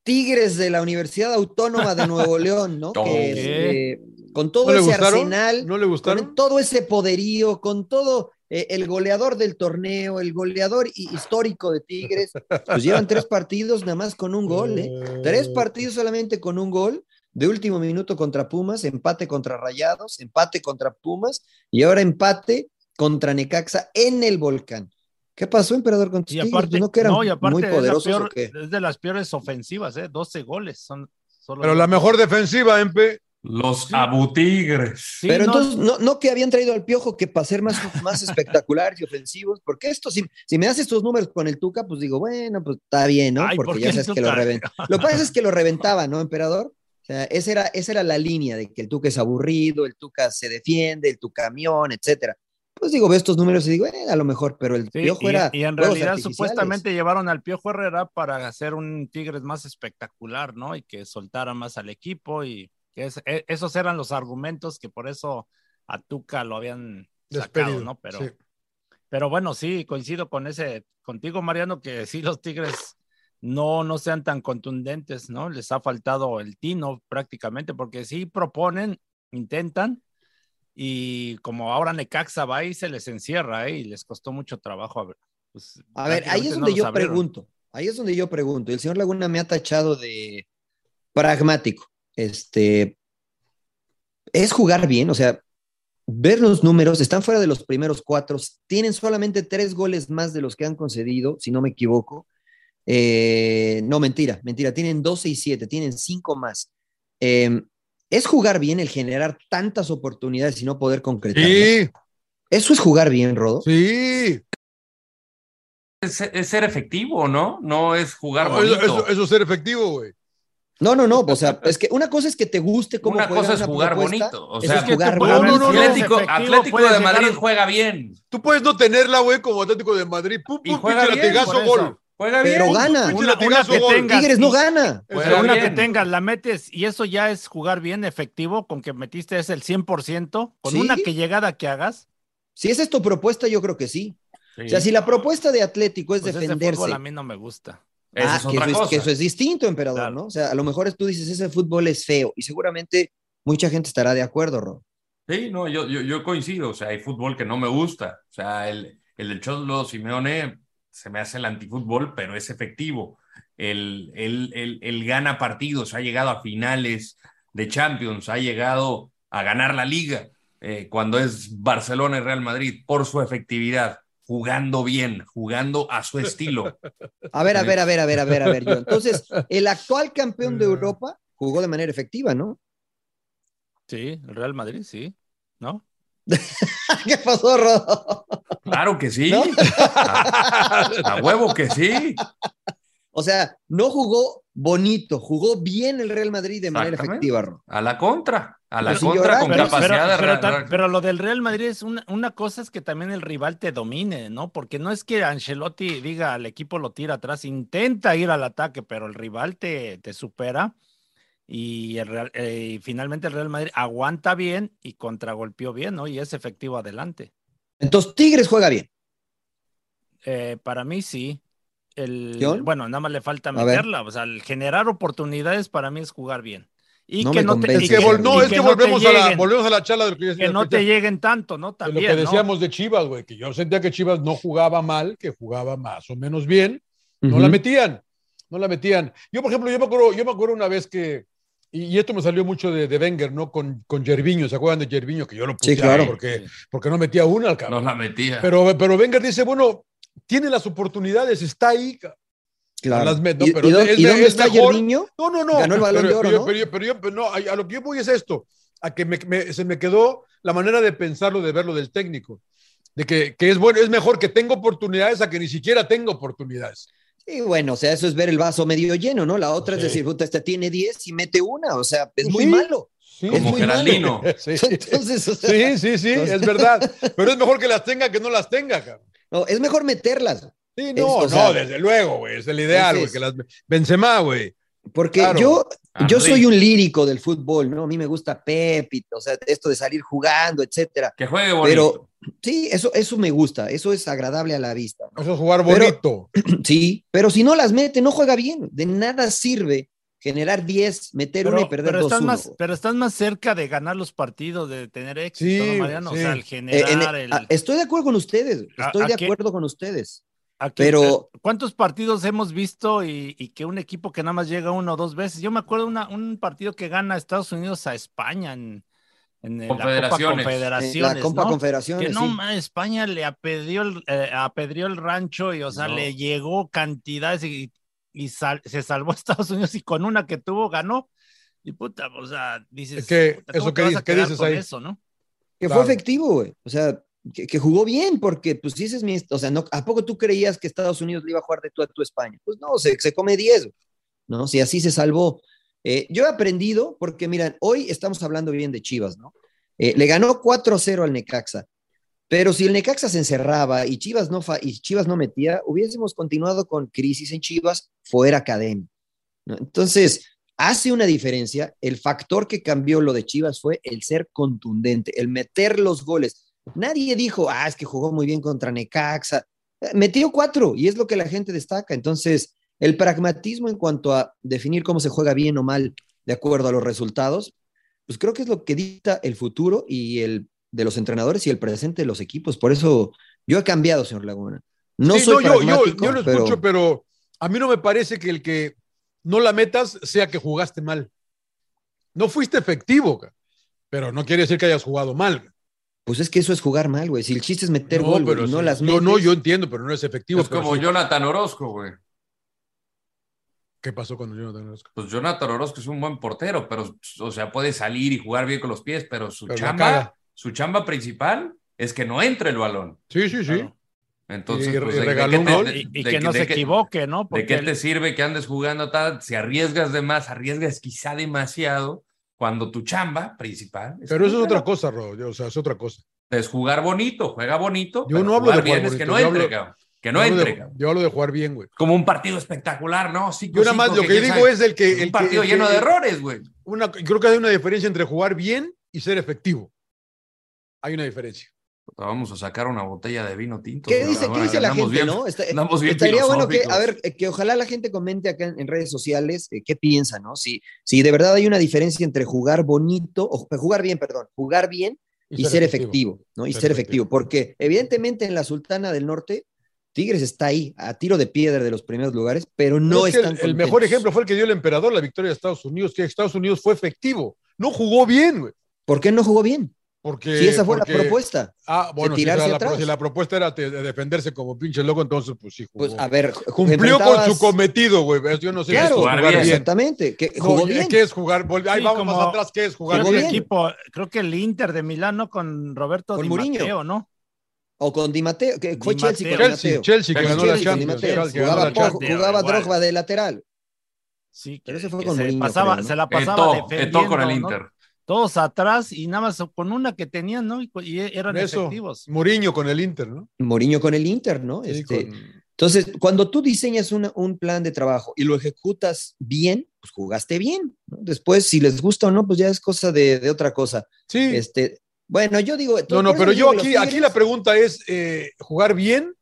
Tigres de la Universidad Autónoma de Nuevo (laughs) León, ¿no? Que, con todo ¿No le ese gustaron? arsenal, ¿No le gustaron? con todo ese poderío, con todo eh, el goleador del torneo, el goleador hi- histórico de Tigres, pues llevan tres partidos nada más con un gol, ¿eh? Tres partidos solamente con un gol, de último minuto contra Pumas, empate contra Rayados, empate contra Pumas y ahora empate contra Necaxa en el volcán. ¿Qué pasó, emperador, con tus Y Tigres? aparte, ¿No que eran no, y aparte muy es, la poderosos peor- o qué? es de las peores ofensivas, ¿eh? 12 goles. Son solo Pero la mejor defensiva, MP. Los Abutigres. Sí, Pero no, entonces, no, no que habían traído al piojo que para ser más, más espectaculares y ofensivos, porque esto, si, si me das estos números con el Tuca, pues digo, bueno, pues está bien, ¿no? Ay, ¿por porque ya sabes que lo reventaba. Lo que pasa es que lo reventaba, ¿no, emperador? O sea, esa era, esa era la línea de que el Tuca es aburrido, el Tuca se defiende, el Tuca camión, etcétera. Pues digo, veo estos números y digo, eh, a lo mejor, pero el Sí, piojo y, era. y en realidad supuestamente llevaron al Piojo Herrera para hacer un Tigres más espectacular, ¿no? Y que soltara más al equipo y que es- e- esos eran los argumentos que por eso a Tuca lo habían sacado, Despedido. ¿no? Pero, sí. pero bueno, sí, coincido con ese, contigo, Mariano, que sí los Tigres no, no sean tan contundentes, ¿no? Les ha faltado el tino prácticamente, porque sí proponen, intentan, y como ahora Necaxa va y se les encierra, ¿eh? Y les costó mucho trabajo. A ver, pues, A ver, ahí es donde yo abrieron. pregunto. Ahí es donde yo pregunto. El señor Laguna me ha tachado de pragmático. Este es jugar bien, o sea, ver los números, están fuera de los primeros cuatro, tienen solamente tres goles más de los que han concedido, si no me equivoco. Eh, no, mentira, mentira, tienen 12 y 7, tienen cinco más. Eh, es jugar bien el generar tantas oportunidades y no poder concretar. Sí, Eso es jugar bien, Rodo. sí. Es, es ser efectivo, ¿no? No es jugar No, bonito. eso es ser efectivo, güey. No, no, no, o sea, es que una cosa es que te guste cómo Una juega cosa es una jugar bonito. O sea, es jugar no, bonito. no, no, Atlético, Atlético de Madrid juega bien. Tú puedes no tenerla, güey, como Atlético de Madrid. Pum, Y juega bien, latigazo, gol. Juega Pero bien. gana. Pinche Una- que gol. tenga- Tigres no gana. Pero una bien. que tengas, la metes y eso ya es jugar bien efectivo, con que metiste es el 100%, con Sí. una que llegada que hagas, Si esa es tu propuesta, yo creo que sí. Sí. O sea, si la propuesta de Atlético es pues ese defenderse, fútbol a mí no me gusta. Ah, es que, otra eso es, cosa. que eso es distinto, emperador, Claro. ¿no? O sea, a lo mejor tú dices, ese fútbol es feo y seguramente mucha gente estará de acuerdo, Ro. Sí, no, yo, yo, yo coincido. O sea, hay fútbol que no me gusta. O sea, el, el del Cholo Simeone se me hace el antifútbol, pero es efectivo. Él, él, él, él gana partidos, ha llegado a finales de Champions, ha llegado a ganar la liga eh, cuando es Barcelona y Real Madrid por su efectividad, jugando bien, jugando a su estilo. A ver, a ver, a ver, a ver, a ver, a ver, yo. Entonces, (laughs) el actual campeón de Europa jugó de manera efectiva, ¿no? Sí, el Real Madrid, sí. ¿No? (laughs) ¿Qué pasó, Ro? Claro que sí. ¿No? A, a huevo que sí. O sea, no jugó bonito, jugó bien el Real Madrid de manera efectiva, Ro. A la contra, a la Pero contra con Pero, capacidad pero- de pero lo del Real Madrid es una, una cosa es que también el rival te domine, ¿no? Porque no es que Ancelotti diga al equipo lo tira atrás, intenta ir al ataque, pero el rival te, te supera y, el Real- eh, y finalmente el Real Madrid aguanta bien y contragolpeó bien, ¿no? Y es efectivo adelante. Entonces, Tigres juega bien. Eh, para mí sí. El, ¿John? bueno, nada más le falta meterla. O sea, el generar oportunidades para mí es jugar bien. Y No que me no te, Es que, que- vol- no, es que, no te volvemos, a la, lleguen, volvemos a la charla de lo que, que no te lleguen tanto, ¿no? de lo También, que ¿no? decíamos de Chivas, güey, que yo sentía que Chivas no jugaba mal, que jugaba más o menos bien, no Ujú. la metían, no la metían. Yo, por ejemplo, yo me acuerdo, yo me acuerdo una vez que, y, y esto me salió mucho de, de Wenger, ¿no? Con, con Jerviño, ¿se acuerdan de Jerviño? Que yo lo puse Sí, claro. porque, porque no metía una al no cabrón. la metía. Pero, pero Wenger dice, bueno, tiene las oportunidades, está ahí. Claro. Las met- no, ¿Y, pero y es- y dónde es está mejor- Gervinho? No, no, no. Ganó el Balón pero, de Oro, pero, ¿no? pero yo- pero yo- pero no, a, a lo que yo voy es esto, a que me- me- se me quedó la manera de pensarlo, de verlo del técnico, de que, que es bueno, es mejor que tenga oportunidades a que ni siquiera tenga oportunidades. Sí, bueno, o sea, eso es ver el vaso medio lleno, ¿no? La otra Sí. es decir, puta, este tiene 10 y mete una, o sea, es Pues muy sí. malo. Sí, Es Como muy Geraldino. (laughs) Sí. (laughs) Entonces, (laughs) o sea, sí, sí, sí, es verdad. Pero es mejor que las tenga que no las tenga, cabrón. No, es mejor meterlas. Sí, no, no, sea, desde luego, güey, es el ideal, güey, que las Benzema, güey. Porque Claro. yo, yo Henry. soy un lírico del fútbol, ¿no? A mí me gusta Pep, o sea, esto de salir jugando, etcétera. Que juegue bonito. Pero sí, eso, eso me gusta, eso es agradable a la vista. ¿no? Eso es jugar Pero- bonito. (clears throat) Sí, pero si no las mete, no juega bien. De nada sirve generar 10, meter una y Pero, perder pero estás 2-1. más, pero estás más cerca de ganar los partidos, de tener éxito, Sí, ¿no, Mariano? sí. O sea, el Eh, generar en- el. a- estoy de acuerdo con ustedes, ¿A- estoy a de qué? acuerdo con ustedes. Pero- ¿Cuántos partidos hemos visto y, y que un equipo que nada más llega una o dos veces? Yo me acuerdo una, un partido que gana Estados Unidos a España en, en la Copa Confederaciones. Confederaciones. la Copa ¿no? Confederaciones. Que no, sí. España le apedrió el, eh, apedreó el rancho y, o sea, No. le llegó cantidades y, y sal- se salvó a (laughs) Estados Unidos y con una que tuvo ganó. Y puta, o sea, dices. Puta, ¿cómo eso ¿qué dices ahí? Eso, ¿no? Que Claro. fue efectivo, güey. O sea, que, que jugó bien, porque pues dices, mi, o sea, no, ¿a poco tú creías que Estados Unidos le iba a jugar de tú a tú a España? Pues no, se, se come 10, ¿no? Si así se salvó. Eh, yo he aprendido, porque miran, hoy estamos hablando bien de Chivas, ¿no? Eh, le ganó 4-0 al Necaxa, pero si el Necaxa se encerraba y Chivas no, fa- y Chivas no metía, hubiésemos continuado con crisis en Chivas, fuera academia. ¿no? Entonces, hace una diferencia. El factor que cambió lo de Chivas fue el ser contundente, el meter los goles. Nadie dijo, ah, es que jugó muy bien contra Necaxa. Metió cuatro y es lo que la gente destaca. Entonces, el pragmatismo en cuanto a definir cómo se juega bien o mal de acuerdo a los resultados, pues creo que es lo que dicta el futuro y el de los entrenadores y el presente de los equipos. Por eso yo he cambiado, señor Laguna. No Sí, soy yo, yo, pragmático, yo lo pero- escucho, pero a mí no me parece que el que no la metas sea que jugaste mal. No fuiste efectivo, pero no quiere decir que hayas jugado mal. Pues es que eso es jugar mal, güey. Si el chiste es meter No, gol pero no las yo metes. no, yo entiendo, pero no es efectivo. Es como sí. Jonathan Orozco, güey. ¿Qué pasó con Jonathan Orozco? Pues Jonathan Orozco es un buen portero, pero, o sea, puede salir y jugar bien con los pies, pero su Pero la chamba, caga. Su chamba principal es que no entre el balón. Sí, sí, sí. Claro. Entonces, Y- pues, y ¿de- de regaló un te- gol. de- Y, y de que no de se equivoque, ¿no? ¿De qué el- te sirve que andes jugando tal? Si arriesgas de más, arriesgas quizá demasiado, cuando tu chamba principal Pero eso es otra cosa, Ro. O sea, es otra cosa. Es jugar bonito, juega bonito. Yo pero no hablo de jugar bien, es que no yo entre, hablo- cabrón. Que Yo no hablo de- entre, cabrón. Yo hablo de jugar bien, güey. Como un partido espectacular, ¿no? Cinco, Yo nada más lo que quién digo sabe. es el que. el un partido que- lleno que- de errores, güey. Una, creo que hay una diferencia entre jugar bien y ser efectivo. Hay una diferencia. Vamos a sacar una botella de vino tinto. ¿Qué dice, ¿qué dice la gente, bien, no? Está, bien estaría bueno que, a ver, que ojalá la gente comente acá en, en redes sociales eh, qué piensa, ¿no? Si, si de verdad hay una diferencia entre jugar bonito, o jugar bien, perdón, jugar bien y, y ser, ser efectivo, efectivo, ¿no? Y ser, ser efectivo. efectivo. Porque evidentemente en la Sultana del Norte Tigres está ahí, a tiro de piedra de los primeros lugares, pero no es el, el, mejor ejemplo fue el que dio el emperador, la victoria de Estados Unidos, que Estados Unidos fue efectivo. No jugó bien, güey. ¿Por qué no jugó bien? Porque, si esa fue porque, la propuesta. Ah, bueno, si, la, si, la, propuesta era de defenderse como pinche loco, entonces pues sí jugó. Pues a ver, cumplió con su cometido, güey. Yo no sé claro, qué es jugar bien. Exactamente. ¿Qué, jugó no, bien? ¿Qué es jugar? Ahí sí, vamos más atrás, ¿qué es jugar creo bien? Que el equipo, creo que el Inter de Milano con Roberto con Di Mourinho. Matteo, ¿no? O con Di Matteo, que fue Di Chelsea Matteo. con Chelsea. Chelsea, que Chelsea, ganó la Chelsea, Champions. Que Jugaba, la Champions. jugaba igual. Drogba de lateral. Sí, Pero ese fue que con se, Mourinho, se la pasaba defendiendo, Eto con el. Inter. Todos atrás y nada más con una que tenían, ¿no? Y, y eran Eso, efectivos. Mourinho con el Inter, ¿no? Mourinho con el Inter, ¿no? Sí, Este, con- Entonces, cuando tú diseñas una- un plan de trabajo y lo ejecutas bien, pues jugaste bien. ¿no? Después, si les gusta o no, pues ya es cosa de, de otra cosa. Sí. Este, bueno, yo digo. No, no, pero yo aquí, aquí la pregunta es, eh, ¿jugar bien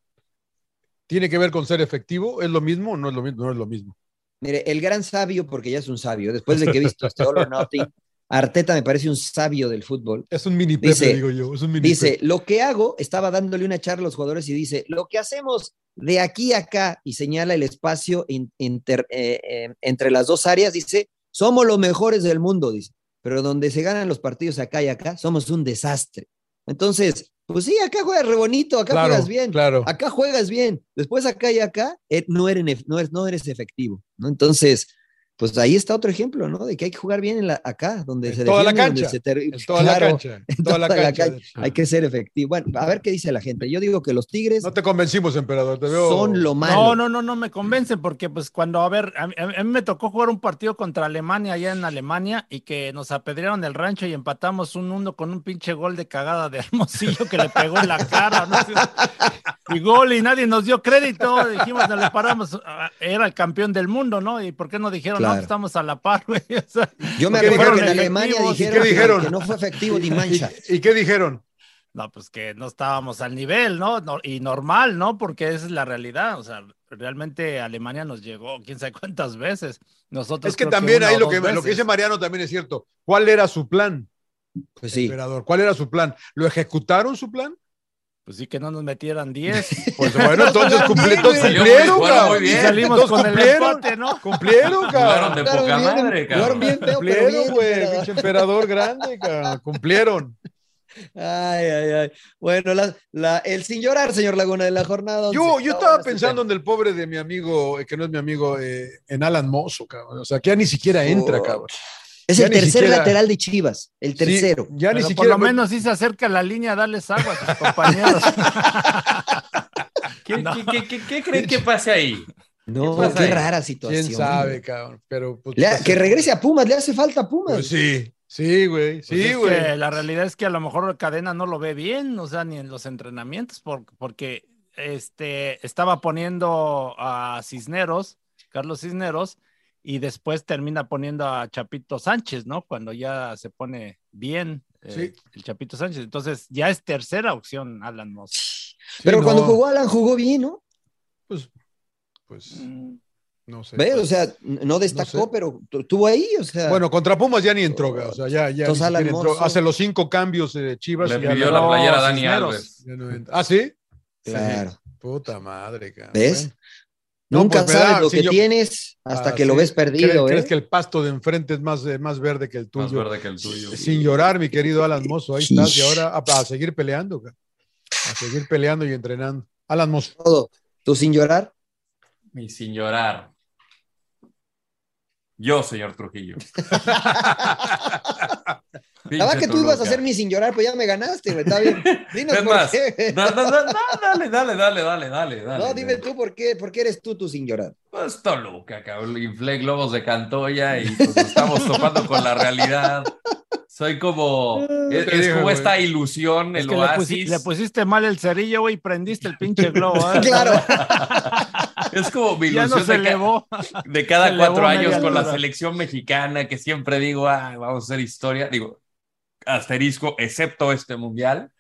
tiene que ver con ser efectivo? ¿Es lo mismo o no es lo mismo? No es lo mismo. Mire, el gran sabio, porque ya es un sabio, después de que he visto este All or Nothing, (laughs) Arteta me parece un sabio del fútbol. Es un mini Pepe, Dice- digo yo. Es un mini Dice, Pepe. lo que hago, estaba dándole una charla a los jugadores y dice, lo que hacemos de aquí a acá, y señala el espacio inter- eh, eh, entre las dos áreas, dice, somos los mejores del mundo, dice, pero donde se ganan los partidos acá y acá, somos un desastre. Entonces, pues sí, acá juegas re bonito, acá Claro, juegas bien, claro. acá juegas bien, después acá y acá, eh, no, eres, no, eres, no eres efectivo, ¿no? Entonces, pues ahí está otro ejemplo, ¿no? De que hay que jugar bien en la, acá, donde En se toda la defiende, cancha, se ter- En toda la cancha. En toda la cancha. Hay que ser efectivo. Bueno, a ver qué dice la gente. Yo digo que los Tigres No te convencimos, emperador. Te veo. son lo malo. No, no, no, no me convencen porque pues cuando, a ver, a, mí- a mí me tocó jugar un partido contra Alemania allá en Alemania y que nos apedrearon el rancho y empatamos un uno con un pinche gol de cagada de Hermosillo que le pegó en la cara, no sé, y gol y nadie nos dio crédito, dijimos, no le paramos, ah, era el campeón del mundo, ¿no? ¿Y por qué no dijeron, no, Claro. Estamos a la par, güey? O sea, Yo me ¿Qué acuerdo que en? Alemania dijeron, ¿Qué que- dijeron? Que, no fue efectivo ni (laughs) ¿Y, mancha. y qué dijeron? No, pues que no estábamos al nivel, ¿no? No- Y normal, ¿no? Porque esa es la realidad. O sea, realmente Alemania nos llegó quién sabe cuántas veces. Nosotros Es que también ahí lo que, lo que veces. dice Mariano también es cierto. ¿Cuál era su plan, Pues sí. emperador? ¿Cuál era su plan? ¿Lo ejecutaron su plan? Pues sí, que no nos metieran 10. (laughs) Pues bueno, entonces (laughs) cumplieron, Jugaron cabrón. muy bien. Y salimos Entonces con el cumplieron. empate, ¿no? Cumplieron, Jugaron cabrón. de poca bien, madre, cabrón. bien feo, Cumplieron, güey. emperador. Pinche emperador grande, cabrón. Cumplieron. Ay, ay, ay. Bueno, la, la- el sin llorar, señor Laguna, de la jornada. Yo, yo estaba pensando en el pobre de mi amigo, eh, que no es mi amigo, eh, en Alan Mozo, cabrón. O sea, que ya ni siquiera entra, Oh, cabrón. Es ya el tercer siquiera- lateral de Chivas, el Sí, tercero. ya ni Pero por siquiera. lo menos sí se acerca a la línea a darles agua a sus compañeros. (laughs) ¿Qué, (laughs) No. qué- qué- qué- qué creen que pase ahí? No, ¿Qué pasa qué ahí? rara situación. Quién sabe, cabrón. Pero pues, Le ha- que regrese a Pumas, le hace falta a Pumas. Pues sí, sí, güey. Pues Sí, güey. que la realidad es que a lo mejor Cadena no lo ve bien, o sea, ni en los entrenamientos, por- porque este, estaba poniendo a Cisneros, Carlos Cisneros, y después termina poniendo a Chapito Sánchez, ¿no? Cuando ya se pone bien eh, Sí. el Chapito Sánchez. Entonces ya es tercera opción Alan Moss. Pero cuando jugó Alan, jugó bien, ¿no? Pues, pues, no sé. ¿Ves? pues. O sea, no destacó, sé. pero tu- estuvo ahí, o sea. Bueno, contra Pumas ya ni entró. O sea, ya, ya. ni Entonces, Alan entró. Hace los cinco cambios de Chivas. Le y pidió la playera a Dani. Alves. no. ¿Ah, sí? claro. Puta madre, cabrón. ¿Ves? Nunca pues, sabes lo Sí, que yo- tienes hasta Ah, que lo ves perdido, ¿Crees, ¿eh? crees que el pasto de enfrente es más, eh, más verde que el tuyo? Más verde que el tuyo. Sin llorar, mi querido Alan Mozo. Ahí estás. Y ahora a, a seguir peleando. A seguir peleando y entrenando. Alan Mozo. Todo. ¿Tú sin llorar? Y sin llorar. Yo, señor Trujillo. (laughs) La verdad que tú ibas a hacer mi sin llorar, pues ya me ganaste, güey. Está bien. (laughs) Dinos Es por más, qué. da- da- da- da- dale, dale, dale, dale, dale, dale. No, dime tú por qué, por qué eres tú tú sin llorar. Pues Toluca, cabrón. Inflé globos de Cantoya y pues nos estamos topando con la realidad. Soy como. Es, como güey. esta ilusión, Es el que le, pusi- oasis. le pusiste mal el cerillo, güey, y prendiste el pinche globo. ¿eh? (laughs) Claro. (laughs) Es como mi ilusión no se de, ca- elevó. de cada se elevó cuatro años con la selección mexicana, que siempre digo, ah, vamos a hacer historia. Digo, asterisco, excepto este mundial.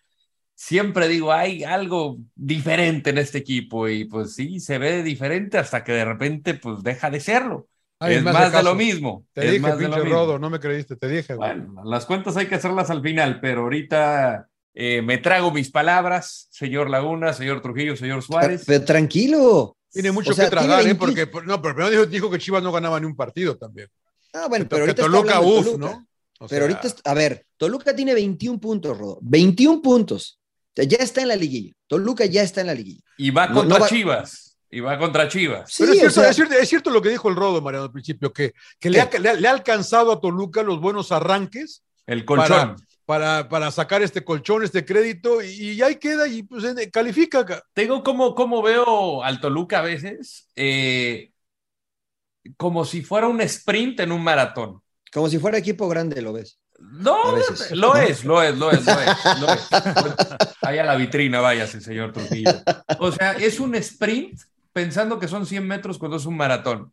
siempre digo, hay algo diferente en este equipo y pues sí, se ve diferente hasta que de repente pues deja de serlo. Ay, es más de lo mismo. Te es dije, más de lo pinche mismo. Rodo, no me creíste, te dije. güey. Bueno, las cuentas hay que hacerlas al final, pero ahorita eh, me trago mis palabras, señor Laguna, señor Trujillo, señor Suárez. Pero tranquilo. Tiene mucho O sea, que tragar, tiene ¿eh? 20 Porque, no, pero primero dijo, dijo que Chivas no ganaba ni un partido también. Ah, bueno, Que pero ahorita Toluca, uf, Toluca. ¿no? O Pero sea, ahorita, a ver, Toluca tiene 21 puntos, Rodo. 21 puntos. O sea, ya está en la liguilla. Toluca ya está en la liguilla. Y va contra no va- Chivas. Y va contra Chivas. Sí, Pero es o cierto, sea- es, cierto, es cierto lo que dijo el Rodo, Mariano, al principio, que, que le, ha, le ha- le ha alcanzado a Toluca los buenos arranques El colchón. para, para sacar este colchón, este crédito, y, y ahí queda y pues califica. ca- Tengo como, como veo al Toluca a veces, eh, como si fuera un sprint en un maratón. Como si fuera equipo grande, lo ves. No, (laughs) lo es, lo es, lo es, lo es, lo es. (laughs) Ahí a la vitrina, váyase, señor Trujillo. O sea, es un sprint pensando que son 100 metros cuando es un maratón.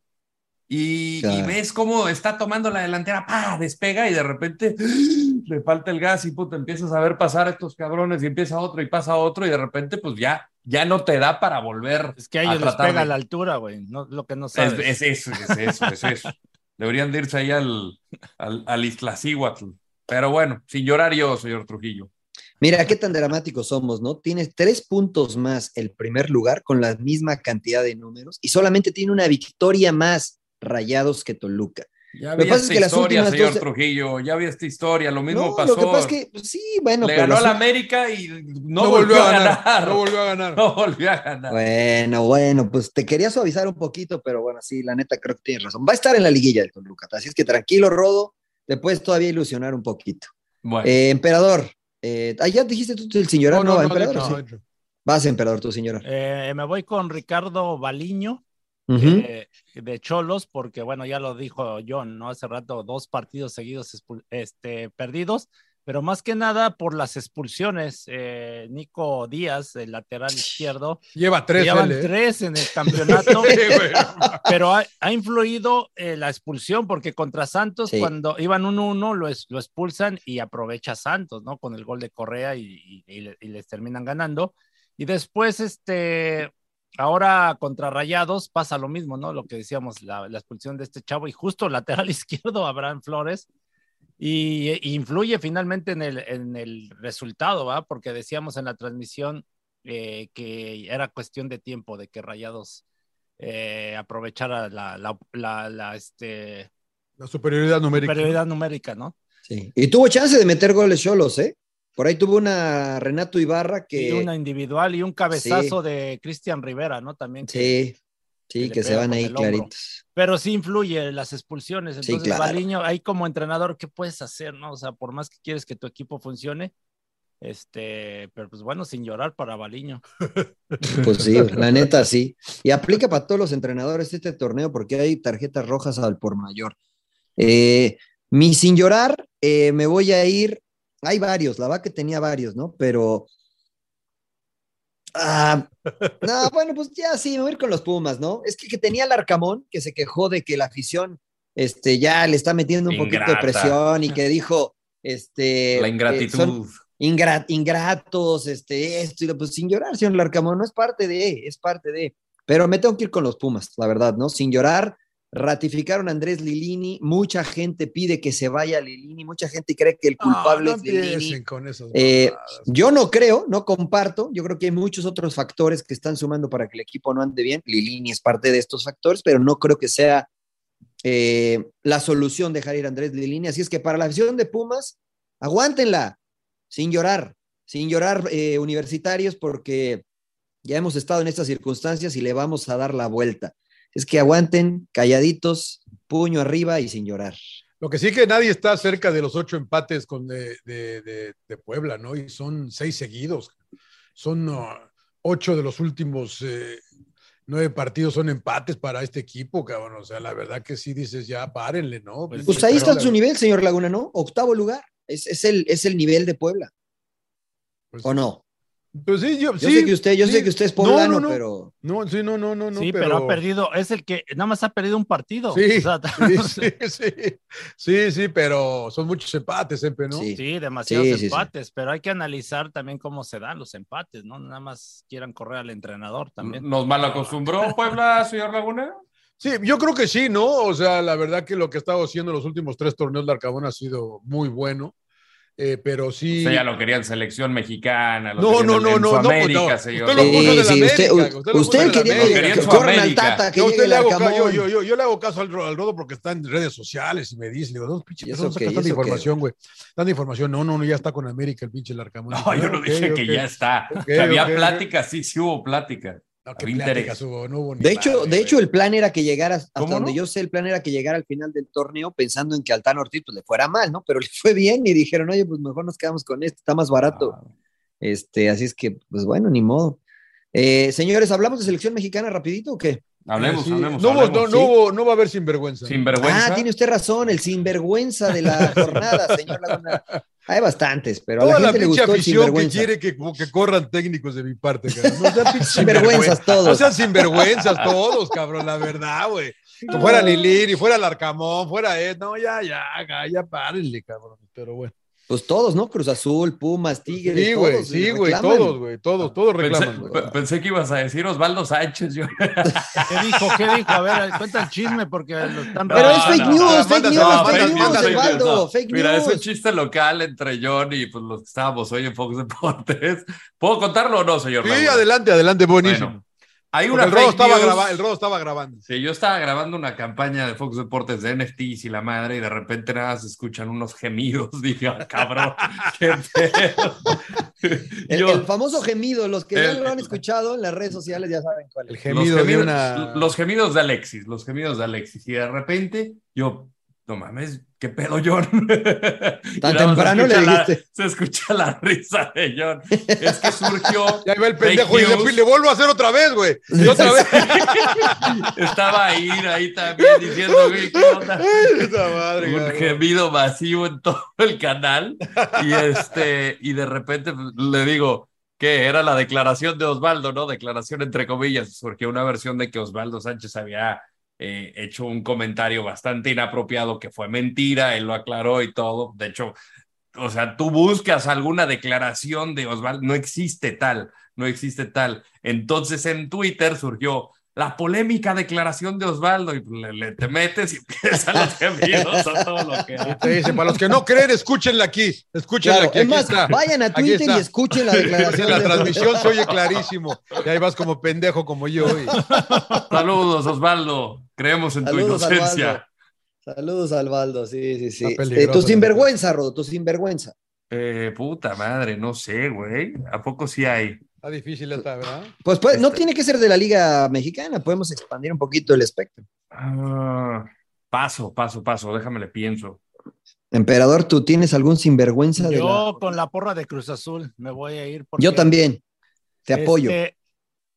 Y, ves cómo está tomando la delantera, ¡pa! despega y de repente le falta el gas y puta, empiezas a ver pasar a estos cabrones y empieza otro y pasa otro y de repente pues ya, ya no te da para volver Es que a ellos les pega de- la altura, güey. No, lo que no es, sabes. es eso, es eso, es eso. Deberían de irse ahí al, al, al Iztaccíhuatl. Pero bueno, sin llorar yo, señor Trujillo. Mira qué tan dramáticos somos, ¿no? Tienes tres puntos más el primer lugar con la misma cantidad de números y solamente tiene una victoria más rayados que Toluca. Ya Lo que vi pasa esta es que las historia, últimas señor dos- Trujillo. Ya vi esta historia. Lo mismo No, pasó. lo que pasa es que, pues, sí, bueno, Le pero ganó a la América y no, No volvió, a ganar. No volvió a ganar. (laughs) No volvió a ganar. Bueno, bueno, pues te quería suavizar un poquito, pero bueno, sí, la neta creo que tienes razón. Va a estar en la liguilla el Toluca, así es que tranquilo, Rodo, te puedes todavía ilusionar un poquito. Bueno, Eh, emperador, eh, ah, ya dijiste tú el llorar, No, no, no, va, no, emperador. no, sí. no. Vas, emperador, tú, señora. Eh, me voy con Ricardo Baliño. Eh, de Cholos, porque bueno, ya lo dijo John, ¿no? Hace rato, dos partidos seguidos este, perdidos, pero más que nada por las expulsiones. eh, Nico Díaz, el lateral izquierdo, Lleva tres. llevan él, ¿eh? tres en el (laughs) campeonato, Sí, (laughs) pero ha, ha influido eh, la expulsión, porque contra Santos, Sí. cuando iban 1-1, lo, es- lo expulsan y aprovecha Santos, ¿no? Con el gol de Correa y, y- y le- y les terminan ganando. Y después, este, ahora contra Rayados pasa lo mismo, ¿no? Lo que decíamos, la, la expulsión de este chavo y justo lateral (laughs) izquierdo, Abraham Flores, y, y influye finalmente en el, en el resultado, ¿va? Porque decíamos en la transmisión eh, que era cuestión de tiempo de que Rayados eh, aprovechara la, la, la, la, este, La superioridad numérica. superioridad numérica, ¿no? Sí. Y tuvo chance de meter goles Cholos, ¿eh? Por ahí tuvo una Renato Ibarra que. Y una individual y un cabezazo de Cristian Rivera, ¿no? También. que- Sí, sí, que se van ahí claritos. Pero sí influye las expulsiones. Sí, Entonces, claro. Baliño, ahí como entrenador, ¿qué puedes hacer, no? O sea, por más que quieres que tu equipo funcione, este, pero pues bueno, sin llorar para Baliño. (laughs) Pues sí, la neta sí. Y aplica para todos los entrenadores este torneo porque hay tarjetas rojas al por mayor. Eh, mi sin llorar, eh, me voy a ir. Hay varios, la vaca tenía varios, ¿no? Pero. Ah, (laughs) no, bueno, pues ya sí, me voy a ir con los Pumas, ¿no? Es que, que tenía el Arcamón que se quejó de que la afición este, ya le está metiendo un poquito de presión y que dijo. Este, la eh, ingratitud. son- ingra- ingratos, este, esto, y pues sin llorar, señor Larcamón, no es parte de, es parte de. Pero me tengo que ir con los Pumas, la verdad, ¿no? Sin llorar, ratificaron a Andrés Lilini, mucha gente pide que se vaya Lilini, mucha gente cree que el culpable no es Lilini. empiecen con esas Eh, yo no creo, no comparto, yo creo que hay muchos otros factores que están sumando para que el equipo no ande bien. Lilini es parte de estos factores, pero no creo que sea eh, la solución dejar ir a Andrés Lilini. Así es que para la afición de Pumas, aguántenla, sin llorar, sin llorar eh, universitarios, porque ya hemos estado en estas circunstancias y le vamos a dar la vuelta. Es que aguanten, calladitos, puño arriba y sin llorar. Lo que sí que nadie está cerca de los ocho empates con de, de- de- de Puebla, ¿no? Y son seis seguidos. Son uh, ocho de los últimos eh, nueve partidos son empates para este equipo, cabrón. O sea, la verdad que sí dices, ya párenle, ¿no? Pues Pues ahí está su nivel, señor Laguna, ¿no? Octavo lugar. Es, es el, es el nivel de Puebla. Pues, ¿O no? Pues sí, yo, Yo sí, sé que usted, yo sí. sé que usted es No, poblano, no, no. pero No, sí, no, no, no, no. sí, pero... ha perdido, es el que nada más ha perdido un partido. Sí, O sea, (laughs) sí, sí, sí, sí, sí, pero son muchos empates, Empe, ¿no? Sí. Sí, demasiados Sí, sí, sí. empates, pero hay que analizar también cómo se dan los empates, ¿no? Nada más quieran correr al entrenador también. ¿Nos mal acostumbró (laughs) Puebla, señor Laguna? Sí, yo creo que sí, ¿no? O sea, la verdad que lo que ha estado haciendo en los últimos tres torneos de Arcabón ha sido muy bueno, eh, pero sí. Usted ya lo quería en selección mexicana. lo No, no, en- no, en no, pues América, no. señor. Usted lo puso América, usted, usted quería que corran al. Tata, que Yo, usted le hago yo, yo, yo, yo le hago caso al, al Rodo porque está en redes sociales y me dice, le digo, no, pinche, ¿Y ¿por eso qué tanta información, güey. Tanta información. No, no, no, ya está con América el pinche Larcamón. No, yo no dije que ya está. Había plática, sí, sí hubo plática. No, qué Había pláticas interés. hubo, no hubo ni De hecho, madre, de hecho, el plan era que llegara, hasta ¿Cómo donde no? yo sé, el plan era que llegara al final del torneo pensando en que al Tan Ortiz pues, le fuera mal, ¿no? Pero le fue bien y dijeron, oye, pues mejor nos quedamos con esto, está más barato. Ah, Este, así es que, pues bueno, ni modo. Eh, señores, ¿hablamos de selección mexicana rapidito o qué? Hablemos, Sí. hablemos. No, hubo- hablemos. no, no, hubo- no va a haber sinvergüenza. Sin vergüenza. Ah, tiene usted razón, el sinvergüenza de la (laughs) jornada, señor Laguna. Hay bastantes, pero a la Toda la gente le pinche gustó afición que sinvergüenza. quiere que, que corran técnicos de mi parte, cabrón. No sean Sinvergüenzas todos. No sean sinvergüenzas todos, cabrón, la verdad, güey. Que fuera Lilín y fuera Larcamón, fuera Ed. No, ya, ya, ya, ya párenle, cabrón. Pero bueno. Pues todos, ¿no? Cruz Azul, Pumas, Tigres. Sí, güey, todos sí, güey, todos, güey, todos, todos Pensé, reclaman. güey. pe- pensé que ibas a decir Osvaldo Sánchez. Yo. (laughs) ¿Qué dijo? ¿Qué dijo? A ver, cuenta el chisme porque lo están Pero es fake no, news, no, fake news, no, fake news, Osvaldo, no. fake Mira, es un chiste local entre John y pues, los que estábamos hoy en Fox Deportes. ¿Puedo contarlo o no, señor? Sí, adelante, adelante, buenísimo. Bueno, hay Porque una el, rodo estaba graba- el Rodo estaba grabando. Sí, yo estaba grabando una campaña de Fox Deportes de NFTs y la madre, y de repente nada se escuchan unos gemidos. (laughs) Dije, "Ah, cabrón, qué (laughs) pedo. El, Yo- el famoso gemido, los que ya El- lo han escuchado en las redes sociales ya saben cuál El es. gemido los, de gemidos, una. los gemidos de Alexis, los gemidos de Alexis. Y de repente yo, no mames, ¿qué pedo, John? (laughs) Tan temprano se le escucha la- dijiste. se escucha la (laughs) risa de John. Es que surgió. (laughs) Ya iba el pendejo y le, le vuelvo a hacer otra vez, güey. Y otra vez. Estaba ahí, ahí también diciendo, güey, ¿qué onda? Esa madre, un gemido masivo en todo el canal y este y de repente pues, le digo que era la declaración de Osvaldo, ¿no? Declaración entre comillas, surgió una versión de que Osvaldo Sánchez había eh, hecho un comentario bastante inapropiado que fue mentira, él lo aclaró y todo. De hecho, o sea, tú buscas alguna declaración de Osvaldo, no existe tal, no existe tal. Entonces en Twitter surgió la polémica declaración de Osvaldo y le, le- te metes y (laughs) empiezan los gemidos a todo lo que. Te dice, para los que no creen, escúchenla aquí. Escúchenla Claro, aquí. es aquí más, está. vayan a Twitter y escuchen la declaración. En la de- transmisión se oye clarísimo. Y ahí vas como pendejo como yo. y- (laughs) Saludos, Osvaldo. Creemos en Saludos, tu inocencia. Saludos, Alvaldo. Sí, sí, sí. Este, peligroso, tu sinvergüenza, Rodo, tu sinvergüenza. Eh, puta madre, no sé, güey. ¿A poco sí hay? Está difícil esta, ¿verdad? Pues, pues, no Este- tiene que ser de la Liga Mexicana, podemos expandir un poquito el espectro. Ah, paso, paso, paso. Déjame le pienso. Emperador, ¿tú tienes algún sinvergüenza de Yo la... con la porra de Cruz Azul me voy a ir. porque, Yo también. Te apoyo.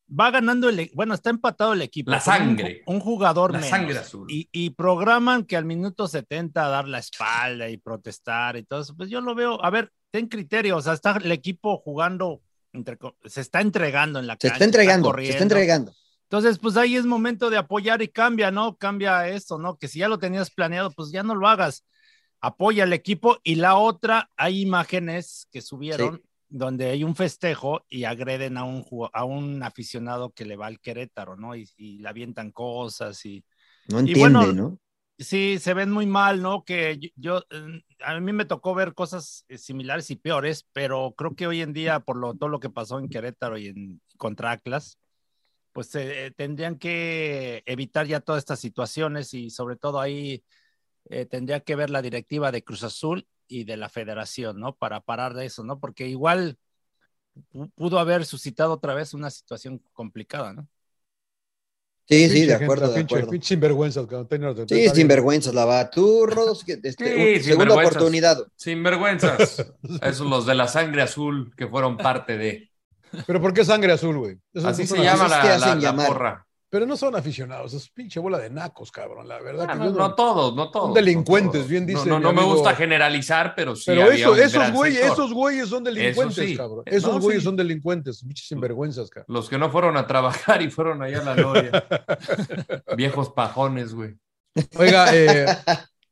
Va ganando el, e- bueno, está empatado el equipo. La con un sangre. Un, jugador La menos. sangre azul. Y, y programan que al minuto 70 dar la espalda y protestar y todo eso. Pues yo lo veo, a ver, ten criterio, o sea, está el equipo jugando, entre se está entregando en la Se cancha. está entregando, se corriendo. está entregando. Entonces, pues ahí es momento de apoyar y cambia, ¿no? Cambia eso, ¿no? Que si ya lo tenías planeado, pues ya no lo hagas. Apoya al equipo. Y la otra, hay imágenes que subieron donde hay un festejo y agreden a un, a un aficionado que le va al Querétaro, ¿no? Y, y le avientan cosas y No Y entiende, bueno, ¿no? sí, se ven muy mal, ¿no? Que yo, a mí me tocó ver cosas eh, similares y peores, pero creo que hoy en día, por lo, todo lo que pasó en Querétaro y en contra Atlas, pues eh, tendrían que evitar ya todas estas situaciones y sobre todo ahí eh, tendría que ver la directiva de Cruz Azul y de la federación, ¿no? Para parar de eso, ¿no? Porque igual pu- pudo haber suscitado otra vez una situación complicada, ¿no? Sí, sí, Pinche de gente, acuerdo, de pinche, acuerdo. pinche sinvergüenzas, Sí, sinvergüenzas, la va. Tú, Rodos, que, este, Sí, un- segunda sinvergüenzas. oportunidad. Sin vergüenzas. (laughs) Esos los de la sangre azul que fueron parte de. Pero ¿por qué sangre azul, güey? Así se llama la, la- la porra. Pero no son aficionados, es pinche bola de nacos, cabrón, la verdad. Ah, que no, todos, no todos. Son delincuentes, no todos. bien dice. No, no, me gusta generalizar, pero sí. Pero había eso- un esos gran güeyes, esos güeyes son delincuentes, Eso sí. cabrón. Esos no, güeyes sí. son delincuentes, pinches sinvergüenzas, cabrón. Los que no fueron a trabajar y fueron allá a la gloria. (laughs) Viejos pajones, güey. Oiga, eh,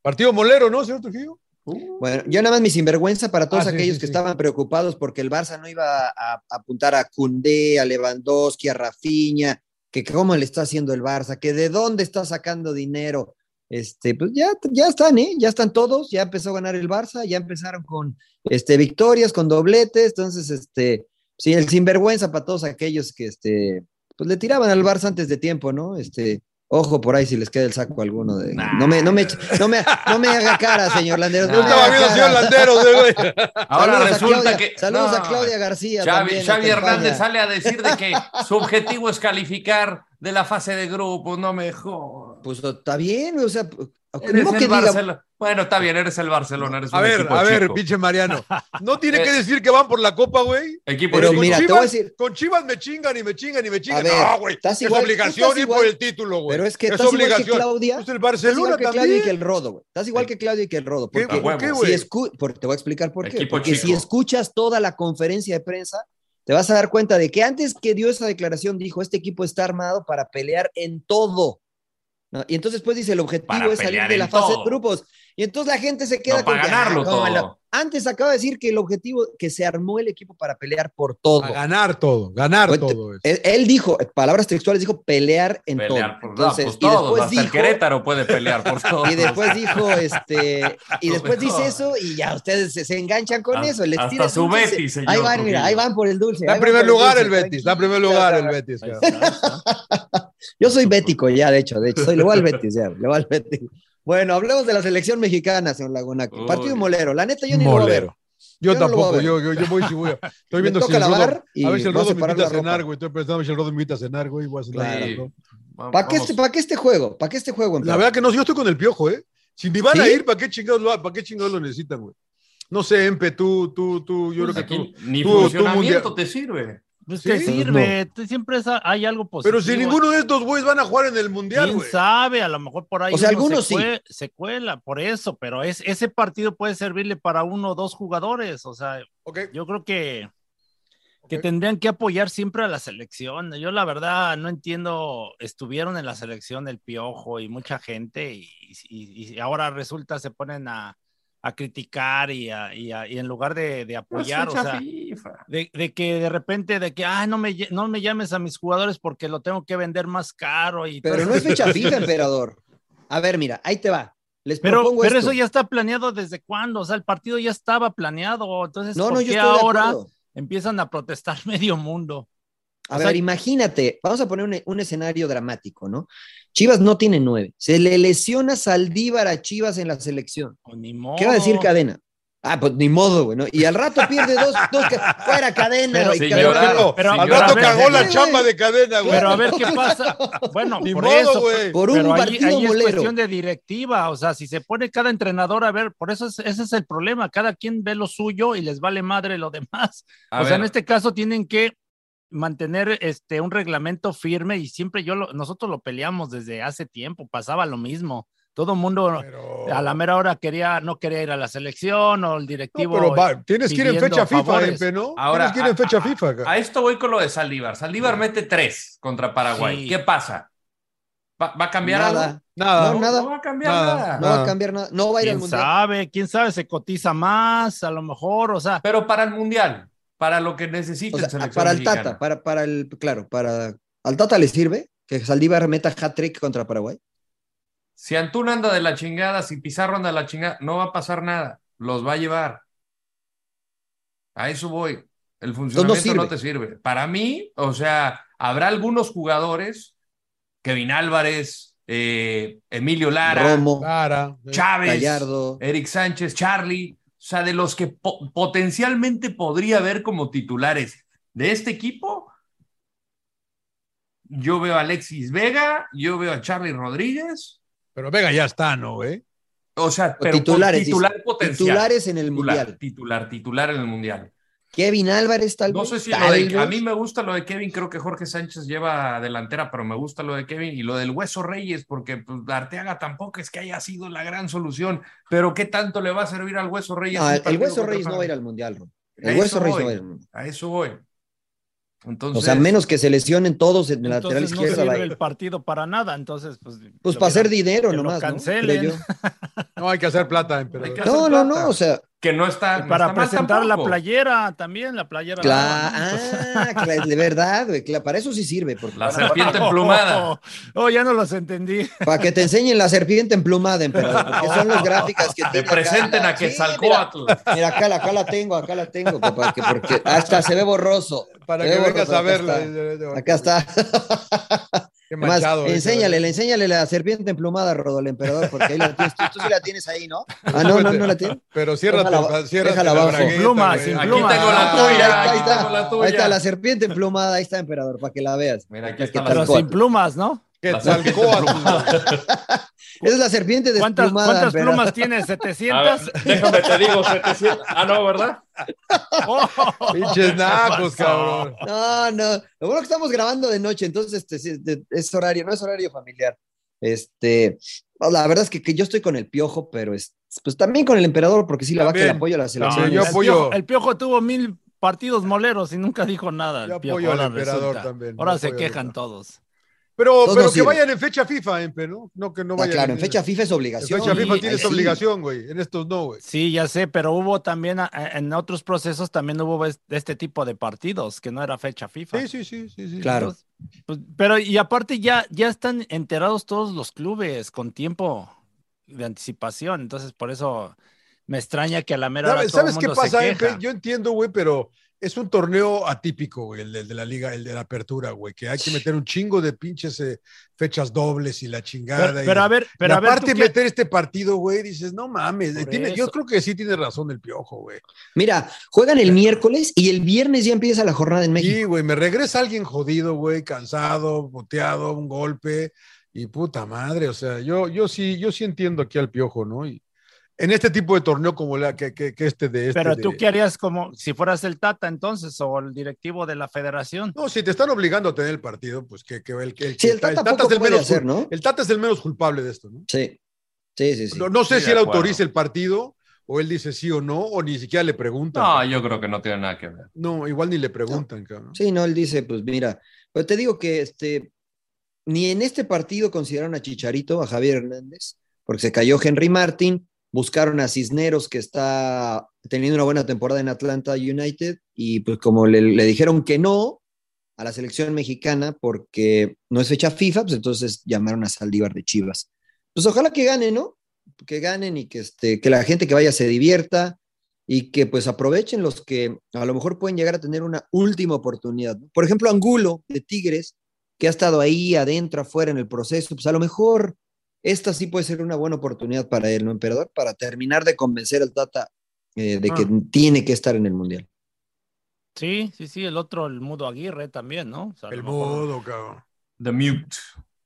partido molero, ¿no, señor Trujillo? Bueno, yo nada más mi sinvergüenza para todos Ah, sí, aquellos sí, que sí. estaban preocupados porque el Barça no iba a, a apuntar a Cundé, a Lewandowski, a Rafinha, que cómo le está haciendo el Barça, que de dónde está sacando dinero. Este, pues ya, ya están, ¿eh? Ya están todos, ya empezó a ganar el Barça, ya empezaron con este, victorias, con dobletes, entonces, este, sí, el sinvergüenza para todos aquellos que, este, pues le tiraban al Barça antes de tiempo, ¿no? Este, ojo por ahí si les queda el saco a alguno de... No me, no me, no me, no me haga cara, señor Landeros. no Yo me estaba viendo, señor Landeros, güey. (laughs) Ahora Saludos a resulta Claudia- que. saludos a no, Claudia García Xavi, también, Xavi Hernández sale a decir de que (laughs) su objetivo es calificar de la fase de grupos, no me jodas. Pues está bien, o sea, Eres no el que diga-. Bueno, está bien, eres el Barcelona, eres A un ver, equipo a ver, chico. pinche Mariano. (laughs) No tiene Eh, que decir que van por la copa, güey. Equipo Pero chico. mira, con te voy a Chivas, decir- con Chivas me chingan y me chingan y me chingan. ver, no, güey. estás Es igual- obligación estás ir igual- por el título, güey. Pero es que es estás igual que obligación. Claudia. Pues el Estás Barcelona igual que Claudia y también. que el Rodo, güey. Estás igual que Claudia y que el Rodo. ¿Qué, Porque ¿Por qué, güey? si escu- por- te voy a explicar por qué. Equipo Porque chico. si escuchas toda la conferencia de prensa, te vas a dar cuenta de que antes que dio esa declaración dijo, este equipo está armado para pelear en todo. ¿No? Y entonces después dice, el objetivo Para es salir de la fase todo. de grupos. Y entonces la gente se queda No, con para que, ganarlo ah, ¿cómo todo. Antes acaba de decir que el objetivo, que se armó el equipo para pelear por todo. A ganar todo, ganar Pues, todo. es. Él, él dijo, palabras textuales, dijo pelear en Pelear todo. por no, Entonces, pues y todos, después hasta el dijo, Querétaro puede pelear por (laughs) todo. y después dijo, este, y después dice eso y ya ustedes se, se enganchan con Hasta- eso. Les hasta tira el su Betis, señor Ahí van, mira, ahí van por el dulce. Está en primer el lugar el Betis, está en primer lugar el. Betis. Yo soy bético ya, de hecho, de hecho, soy, le voy al Betis, ya, le voy al Betis. Bueno, hablemos de la selección mexicana, señor Laguna. Uy. Partido molero. La neta, yo ni lo voy a ver. Molero. Yo, Yo no tampoco, ver. yo, yo, yo voy si voy a. (laughs) Estoy viendo si el Rodo, a ver si el Rodo me invita a cenar, güey. Estoy pensando a ver si el Rodo me invita a cenar, güey. Voy a cenar. Sí. ¿no? ¿Para qué, este, ¿Para qué este juego? ¿Para qué este juego? La verdad que no, yo estoy con el piojo, ¿eh? Si ni van ¿Sí? a ir, ¿para qué chingados lo, para qué chingados lo necesitan, güey? No sé, Empe, tú, tú, tú, yo Pues creo que tú. Ni tú- tú funcionamiento mundial. te sirve. Pues Sí, pues sirve, tú siempre es- hay algo positivo. Pero si ninguno de estos güeyes van a jugar en el mundial, ¿Quién güey. sabe? A lo mejor por ahí O sea, uno algunos se, sí. cue- se cuela por eso, pero es, ese partido puede servirle para uno o dos jugadores. O sea, yo creo que, tendrían que apoyar siempre a la selección. Yo la verdad no entiendo, estuvieron en la selección el Piojo y mucha gente y, y- y ahora resulta se ponen a, a criticar y, a- y a- y en lugar de, de apoyar, o sea, de, de que de repente, de que, ah, no me, no me llames a mis jugadores porque lo tengo que vender más caro. Y Pero todo no es fecha (laughs) fija, emperador. A ver, mira, ahí te va. Les Pero, propongo pero esto. eso ya está planeado desde cuándo, o sea, el partido ya estaba planeado, entonces, No, ¿por no, yo qué ahora empiezan a protestar (laughs) medio mundo? A O ver, sea- imagínate, vamos a poner un, un escenario dramático, ¿no? Chivas no tiene nueve. Se le lesiona Saldívar a Chivas en la selección. Pues ni modo. ¿Qué va a decir Cadena? Ah, pues ni modo, güey, ¿no? Y al rato pierde dos, (laughs) dos fuera cadena, Pero- güey, sí, cadena. llorar. Pero, Pero- al rato ver, cagó la chamba de cadena, güey. Pero a ver qué (laughs) pasa. Bueno, Ni por modo, eso, güey. Por un pero partido ahí es cuestión de directiva, o sea, si se pone cada entrenador a ver, por eso es- ese es el problema, cada quien ve lo suyo y les vale madre lo demás. A o sea, en este caso tienen que mantener este un reglamento firme y siempre yo lo- nosotros lo peleamos desde hace tiempo, pasaba lo mismo. Todo el mundo Pero- a la mera hora quería no quería ir a la selección o el No, directivo pero va, tienes que ir en fecha FIFA, ¿no? Ahora, tienes que ir en a- fecha a- FIFA. acá. A esto voy con lo de Saldívar. Saldívar mete tres contra Paraguay. Sí. ¿Qué pasa? ¿Va, va a cambiar Nada. algo? Nada. No, nada. No va a cambiar Nada. nada. No va a cambiar nada. No va a ir al quién mundial. sabe, quién sabe, se cotiza más, a lo mejor, o sea, Pero para el Mundial, para lo que necesita O sea, para el mexicana. Tata, para, para el, claro, para al Tata le sirve que Saldívar meta hat-trick contra Paraguay. Si Antuna anda de la chingada, si Pizarro anda de la chingada, no va a pasar nada. Los va a llevar. A eso voy. El funcionamiento no te sirve. Para mí, o sea, habrá algunos jugadores, Kevin Álvarez, eh, Emilio Lara, Romo. Chávez, Gallardo. Eric Sánchez, Charlie, sea, de los que po- potencialmente podría haber como titulares de este equipo, yo veo a Alexis Vega, yo veo a Charlie Rodríguez, Pero Vega ya está, ¿no, güey? o sea, O pero titulares, titular dice. potencial. Titulares en el titular, mundial. Titular, titular en el mundial. Kevin Álvarez tal No vez. sé si lo tal de- a mí me gusta lo de Kevin, creo que Jorge Sánchez lleva delantera, pero me gusta lo de Kevin y lo del Hueso Reyes, porque pues, Arteaga tampoco es que haya sido la gran solución, pero ¿qué tanto le va a servir al Hueso Reyes? No, el, Hueso Reyes no va a ir al Mundial, Ron. El Hueso eso Reyes no va a ir al Mundial. A eso voy. Entonces, O sea, menos que se lesionen todos en el lateral Entonces no sirve ir. el partido para nada, entonces pues... Pues para hacer dinero nomás, ¿no? cancelen. Yo. (laughs) No, hay que hacer plata, emperador. que No, hacer no, plata. no, o sea, que no está. no Para está presentar la playera también, la playera. Cla- nueva, ¿no? ah, de (laughs) verdad, güey, para eso sí sirve, porque La serpiente emplumada. Oh, (laughs) oh, ya no los entendí. para que te enseñen la serpiente emplumada, emperador, porque son las gráficas que Te tiene acá. presenten a Sí, Quetzalcóatl. Mira, mira, acá, la- acá la tengo, acá la tengo, papá, que porque hasta se ve borroso. Para que ve vengas a verla. Acá está. Qué manchado. enséñale, enséñale la serpiente emplumada, Rodo, al emperador, porque ahí la tienes. Tú, tú sí la tienes ahí, ¿no? (laughs) Ah, no, no, no la tienes. Pero ciérrate, Déjala- ciérrate déjala la abajo. bragueta, Sin pluma, Aquí pluma. tengo la Ah, tuya, ahí está, ahí está. la tuya. Ahí está la serpiente emplumada, ahí está, emperador, para que la veas. Mira, aquí está la Pero sin plumas, ¿no? (laughs) Es la serpiente ¿Cuántas, desplumada. cuántas emperador. plumas (laughs) tienes? A ver, ¿700? déjame te digo, 700. Ah, no, ¿verdad? (laughs) Oh, Pinches nacos, cabrón. No, no. Lo bueno que estamos grabando de noche, entonces este, de- es horario, no es horario familiar. Este, la verdad es que, que yo estoy con el piojo, pero es, pues también con el emperador, porque sí la va que le También. apoyo a la selección. Yo el, apoyo- piojo, el Piojo tuvo mil partidos moleros y nunca dijo nada. Yo el Piojo, apoyo al emperador resulta. también, Ahora se quejan todos. Pero, pero que vayan en fecha FIFA, Empe, ¿no? No, que no Ah, vayan. claro, en fecha FIFA es En obligación. fecha FIFA Sí, tienes sí. obligación, güey. En estos no, güey. Sí, ya sé, pero hubo también a- en otros procesos también hubo es- este tipo de partidos que no era fecha FIFA. Sí, sí, sí, sí, sí. Claro. Pues, pero y aparte ya, ya están enterados todos los clubes con tiempo de anticipación, entonces por eso me extraña que a la mera hora ¿Sabes, todo el ¿sabes qué mundo se pasa, Empe? queja. Yo entiendo, güey, pero es un torneo atípico, güey, el, de- el de la liga, el de la apertura, güey, que hay que meter un chingo de pinches eh, fechas dobles y la chingada. Pero, y- a ver, pero y a ver, aparte ¿tú qué- meter este partido, güey, dices, no mames, tiene- yo creo que sí tiene razón el piojo, güey. Mira, juegan el miércoles y el viernes ya empieza la jornada en México. Sí, güey, me regresa alguien jodido, güey, cansado, boteado, un golpe y puta madre, o sea, yo, yo sí, yo sí entiendo aquí al piojo, ¿no? Y en este tipo de torneo como la que, que, que este de este. pero de- tú qué harías como si fueras el Tata entonces o el directivo de la federación. No, si te están obligando a tener el partido, pues que, que el, que el, Sí, el Tata es el puede menos hacer, ¿no? El Tata es el menos culpable de esto, ¿no? Sí, sí, sí. sí. No, no sé Sí, si de él autoriza el partido o él dice sí o no, o ni siquiera le preguntan. No, yo creo que no tiene nada que ver. No, igual ni le preguntan, cabrón. Sí, no, él dice, pues mira, pero te digo que este, ni en este partido consideraron a Chicharito, a Javier Hernández, porque se cayó Henry Martin, buscaron a Cisneros, que está teniendo una buena temporada en Atlanta United, y pues como le, dijeron que no a la selección mexicana porque no es fecha FIFA, pues entonces llamaron a Saldívar de Chivas. Pues ojalá que ganen, ¿no? Que ganen y que, este, que la gente que vaya se divierta y que pues aprovechen los que a lo mejor pueden llegar a tener una última oportunidad. Por ejemplo, Angulo de Tigres, que ha estado ahí adentro, afuera en el proceso, pues a lo mejor esta sí puede ser una buena oportunidad para él, ¿no, emperador? Para terminar de convencer al Tata eh, de que Ah. tiene que estar en el Mundial. Sí, sí, sí, el otro, el Mudo Aguirre también, ¿no? O sea, El modo, cabrón. The Mute.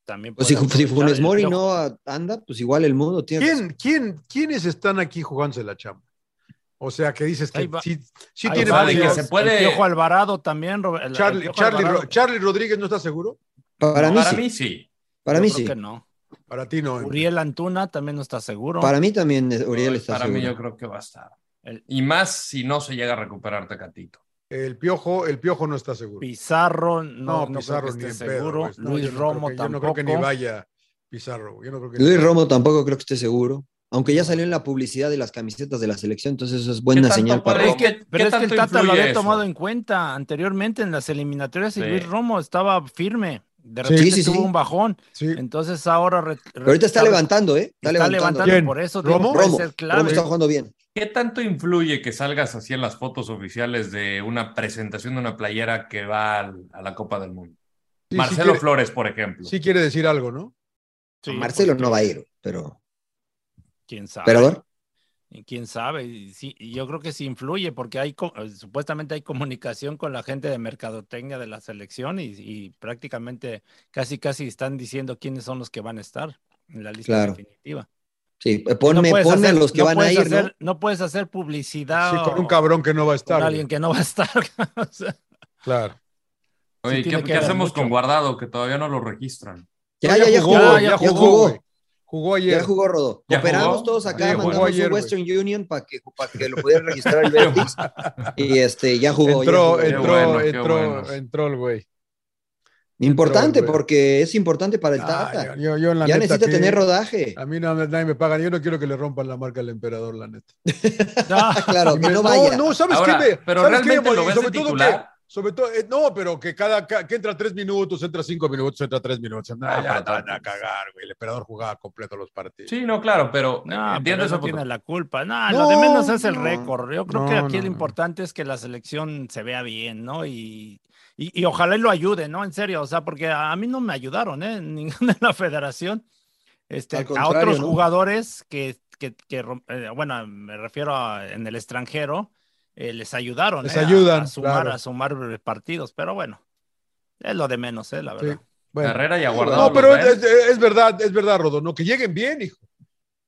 También Pues si, si Funes el Mori no anda, pues igual el mundo tiene. ¿Quién, quién, ¿Quiénes están aquí jugándose la chamba? O sea, que dices que va. sí, sí tiene que se puede- El Piojo Alvarado también, Robert- el- el Charlie, Charlie, Alvarado. Ro- Charlie Rodríguez no está seguro? Para mí Para sí. mí sí. Para Yo mí creo sí. que no. Para ti no. Uriel Antuna también no está seguro. Para mí también Uriel está Para seguro. mí yo creo que va a estar. El- Y más si no se llega a recuperar Tecatito. El piojo, el piojo no está seguro. Pizarro, no, No, no Pizarro creo ni que en seguro. No, Luis yo no Romo creo que- Yo no tampoco. creo que ni vaya Pizarro. Yo no creo que Luis ni- Romo tampoco creo que esté seguro. Aunque ya salió en la publicidad de las camisetas de la selección, entonces eso es buena señal para Pero es que, ¿Qué- pero es que el tanto Tata lo había eso? tomado en cuenta anteriormente en las eliminatorias y Sí. Luis Romo estaba firme. De repente sí, sí. tuvo un bajón. Sí. Entonces ahora. re- Pero ahorita está levantando, ¿eh? Está, Está levantando. levantando. ¿Quién? Por eso ¿Romo? puede Romo, ser Romo clave. está jugando bien. ¿Qué tanto influye que salgas así en las fotos oficiales de una presentación de una playera que va al- a la Copa del Mundo? Sí, sí Marcelo quiere- Flores, por ejemplo. Sí quiere decir algo, ¿no? Sí, Marcelo porque no va a ir, pero. ¿Quién sabe? ¿Emperador? Quién sabe, y sí, yo creo que sí influye porque hay eh, supuestamente hay comunicación con la gente de mercadotecnia de la selección y, y prácticamente casi casi están diciendo quiénes son los que van a estar en la lista Claro. definitiva. Sí, ponme, no ponme hacer, a los que no van a ir, hacer, ¿no? ¿no? puedes hacer publicidad. Sí, con un cabrón que no va a estar. Con alguien que no va a estar. (laughs) o sea, claro. Oye, sí ¿qué, hacemos mucho. con Guardado que todavía no lo registran? Ya, ya, ya jugó, ya. Jugó ayer. Ya jugó Rodo. ¿Ya Operamos jugó? todos acá, Sí, jugó mandamos ayer, un. Western Union para que, para que lo pudiera registrar el (laughs) Betis. y este, ya jugó. ya Entró, jugó. Entró, bueno, entró, bueno. entró el güey. Importante, Entró, porque es importante para el Ah, Tata. yo, yo, la ya neta, necesita que tener rodaje. A mí no, nadie me paga. Yo no quiero que le rompan la marca al emperador, la neta. (laughs) claro, que me- no vaya. No, ¿sabes Ahora, qué? me- pero ¿sabes qué, realmente Moni? lo ves sobre de todo que, sobre todo, eh, no, pero que cada, ca- que entra tres minutos, entra cinco minutos, entra tres minutos. No, Ah, ya van a cagar, güey. El emperador jugaba completo los partidos. Sí, no, claro, pero No, pero entiendo eso tiene la culpa. No, No, lo de menos es el no. récord. Yo creo No, que aquí no, lo no. importante es que la selección se vea bien, ¿no? Y, y, y ojalá y lo ayude, ¿no? En serio, o sea, porque a mí no me ayudaron, ¿eh? (laughs) Ninguna de la federación. Este, a otros ¿no? jugadores que, que, que eh, bueno, me refiero a en el extranjero, eh, les ayudaron. Les ¿eh? a- ayudan, a, sumar, claro. a sumar partidos, pero bueno, es lo de menos, ¿eh? La Sí. verdad. Bueno. Herrera y Aguardado. No, pero es, verdad, es verdad, Rodo, no, que lleguen bien, hijo.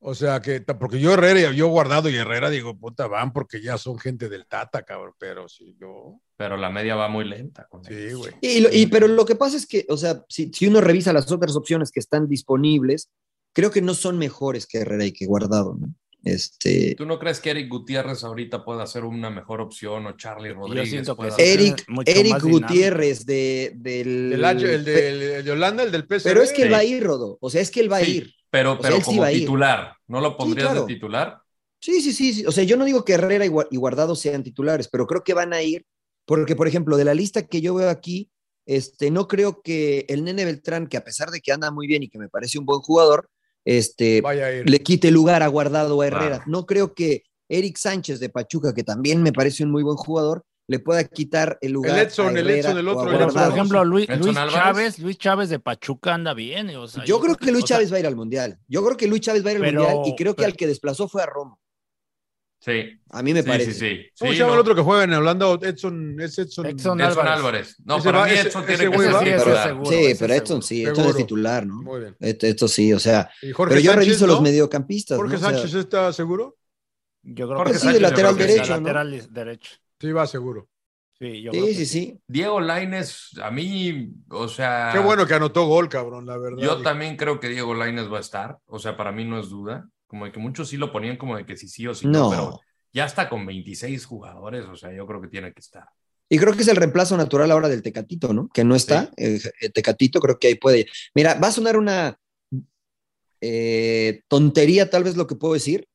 O sea, que porque yo Herrera, yo Guardado y Herrera digo, puta, van porque ya son gente del Tata, cabrón, pero si yo, Pero la media va muy lenta. Con sí, güey. Y- pero lo que pasa es que, o sea, si, si uno revisa las otras opciones que están disponibles, creo que no son mejores que Herrera y que Guardado, ¿no? Este, ¿Tú no crees que Eric Gutiérrez ahorita pueda ser una mejor opción o Charlie Rodríguez? siento que pueda sí. ser? Eric, mucho Eric. Gutiérrez de, del... El, de, el- el de Holanda, el del PSV. pero es que él va a ir, Rodo. O sea, es que él va a Sí, ir. Pero, pero como titular, ¿no lo pondrías claro. de titular? Sí, sí, sí, sí. O sea, yo no digo que Herrera y Guardado sean titulares, pero creo que van a ir, porque, por ejemplo, de la lista que yo veo aquí, este, no creo que el Nene Beltrán, que a pesar de que anda muy bien y que me parece un buen jugador, este, le quite lugar a Guardado o a Herrera. No creo que Eric Sánchez de Pachuca, que también me parece un muy buen jugador, le pueda quitar el lugar. Edson, a el Edson, el a otro, el Pero, por ejemplo, Luis, Luis. Chávez, Luis Chávez de Pachuca anda bien. o sea, yo creo que Luis o sea, Chávez va a ir al Mundial. Yo creo que Luis Chávez va a ir al Pero- Mundial y creo que pero- al que desplazó fue a Romo. Sí. A mí me sí, parece. sí, sí. ¿Cómo Sí, se llama no. el otro que juega en Holanda? Edson, es Edson. Edson Edson Álvarez. Álvarez. No, Ese para va- mí ese- Edson ese tiene que güey ser. Sí, ese seguro, sí, ese pero Edson seguro. sí, Edson Seguro. es titular, ¿no? Muy bien. Esto, esto sí, o sea. Pero yo Sánchez, reviso ¿no? los mediocampistas. Jorge ¿no? O sea, Sánchez está seguro. Yo creo Jorge que sí, Sánchez, de lateral que derecho, ¿no? lateral derecho. Sí, va seguro. Sí, yo creo Sí, que sí, sí. Diego Laines, a mí, o sea. Qué bueno que anotó gol, cabrón, la verdad. Yo también creo que Diego Laines va a estar. O sea, para mí no es duda. Como de que muchos sí lo ponían como de que sí, sí o sí no, No. pero ya está con 26 jugadores, o sea, yo creo que tiene que estar. Y creo que es el reemplazo natural ahora del Tecatito, ¿no? Que no está. El, el Tecatito creo que ahí puede. Mira, va a sonar una eh, tontería, tal vez lo que puedo decir,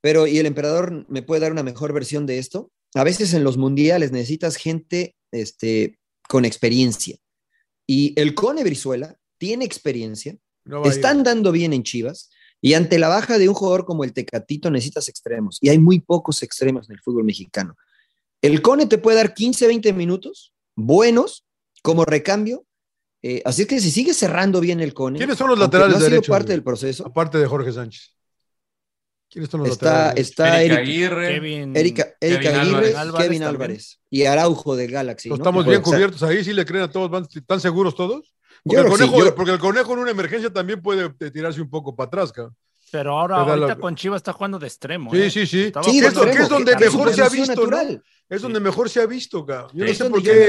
pero y el emperador me puede dar una mejor versión de esto. A veces en los mundiales necesitas gente este, con experiencia. Y el Cone Brizuela tiene experiencia, No están dando bien en Chivas. Y ante la baja de un jugador como el Tecatito necesitas extremos. Y hay muy pocos extremos en el fútbol mexicano. El Cone te puede dar 15, 20 minutos buenos como recambio. Eh, así es que si sigue cerrando bien el Cone. ¿Quiénes son los laterales no ha sido derechos, parte del proceso. Aparte de Jorge Sánchez. ¿Quiénes son los Está, laterales está Erika Aguirre. Kevin, Erika, Erika Kevin Aguirre, Álvarez. Kevin Álvarez y Araujo del Galaxy. ¿no? Estamos bien cubiertos ahí, sí le creen a todos, ¿están seguros todos? Porque el, sí, conejo, yo- porque el conejo en una emergencia también puede eh, tirarse un poco para atrás, cabrón. Pero ahora, da ahorita la- con Chivas está jugando de extremo. Sí, ¿eh? sí, sí. Sí, de es, que es donde que- mejor se ha visto, ¿no? Es donde mejor se ha visto, cabrón. Yo no sé por qué.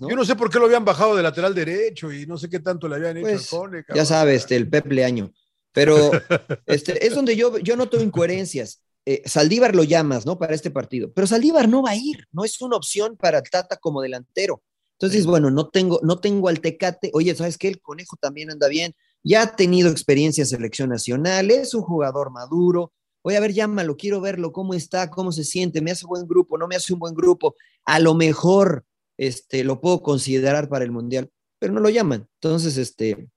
Yo no sé por qué lo habían bajado de lateral derecho y no sé qué tanto le habían hecho Pues, al Cone, ya sabes, este, el Pep Leaño. Pero (laughs) este, es donde yo, yo noto incoherencias. Eh, Saldívar lo llamas, ¿no? Para este partido. Pero Saldívar no va a ir, no es una opción para el Tata como delantero. Entonces, bueno, no tengo, no tengo al Tecate. Oye, ¿sabes qué? El conejo también anda bien. Ya ha tenido experiencia en selección nacional, es un jugador maduro. Oye, a ver, llámalo, quiero verlo, cómo está, cómo se siente, me hace buen grupo, no me hace un buen grupo. A lo mejor este, lo puedo considerar para el Mundial, pero no lo llaman. Entonces, este,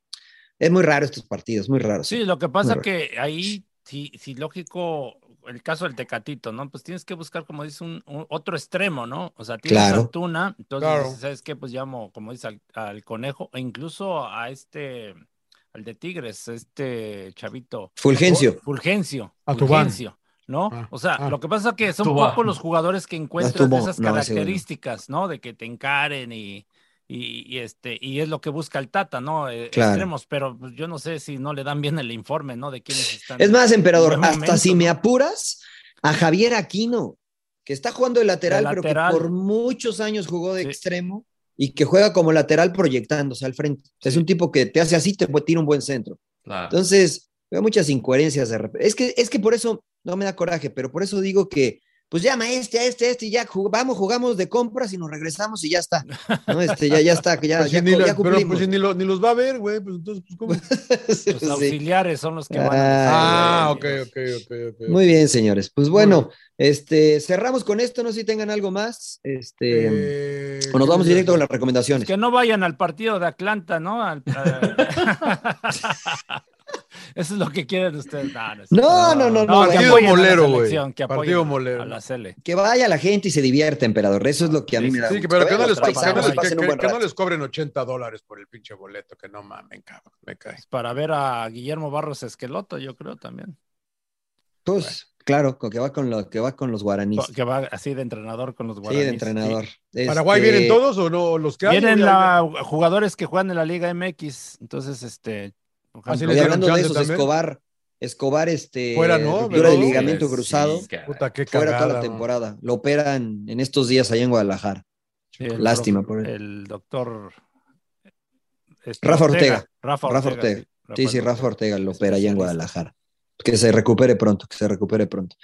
es muy raro estos partidos, muy raro. Sí, lo que pasa que ahí, sí, sí, lógico, el caso del Tecatito, ¿no? Pues tienes que buscar, como dice, un, un- otro extremo, ¿no? O sea, tienes Claro. a Antuna, entonces, Claro. ¿sabes qué? Pues llamo, como dice, al, al conejo, e incluso a este, al de Tigres, este chavito. Fulgencio. Fulgencio. A. Fulgencio, ¿no? Ah, o sea, ah. lo que pasa es que son pocos los jugadores que encuentras Tubán, esas güey no. características, ¿no? De que te encaren y, Y, y este, y es lo que busca el Tata, ¿no? Eh, Claro. Extremos, pero pues, yo no sé si no le dan bien el informe, ¿no? De quiénes están. Es más, emperador, hasta momento, si me apuras, a Javier Aquino, que está jugando de lateral, De pero que por muchos años jugó de Sí. extremo y que juega como lateral proyectándose al frente. Es un tipo que te hace así, te tira un buen centro. Claro. Entonces, veo muchas incoherencias de repente. Es que, es que por eso no me da coraje, pero por eso digo que, pues llama a este, a este, a este, y ya jug- vamos, jugamos de compras y nos regresamos y ya está. ¿no? Este, ya, ya está, que ya, Pues si ya, ni co- la- ya pero pues si ni, lo- ni los va a ver, güey. Pues entonces, pues, ¿cómo? (laughs) Los Sí. auxiliares son los que van Ah, a. ok, ok, ok, ok. Muy bien, señores. Pues bueno, este, cerramos con esto, no sé si tengan algo más. Este, Eh, o nos vamos ¿qué directo con las recomendaciones. que no vayan al partido de Atlanta, ¿no? Al- a- (laughs) (laughs) Eso es lo que quieren ustedes. No, no, es- No, no, no, Partido apoyen a la molero, güey. que Partido a- molero. A la Cele. Que vaya la gente y se divierta, emperador. Eso es lo que a mí me da. Sí, pero que no, les, los cobren 80 dólares por el pinche boleto, que no mamen, cabrón, me cae. Para ver a Guillermo Barros Esqueloto, yo creo también. Pues, claro, con- que va con, lo, que va con los guaraníes. Que va así de entrenador con los Sí, guaraníes. de entrenador. ¿Paraguay Este, vienen todos o no? ¿Los que? Vienen la- jugadores que juegan en la Liga MX. Entonces, este. Y hablando de esos. Escobar, Escobar, este, Fuera, ¿no? ruptura de ligamento Sí, cruzado, caray. Puta, qué fuera cagada. toda la man. temporada. Lo operan en estos días allá en Guadalajara. sí, Lástima por él. El doctor. este, Rafa Ortega. Rafa Rafa Ortega. Ortega. Sí, sí, Rafa Ortega lo opera allá en. Guadalajara. Que se recupere pronto, que se recupere pronto.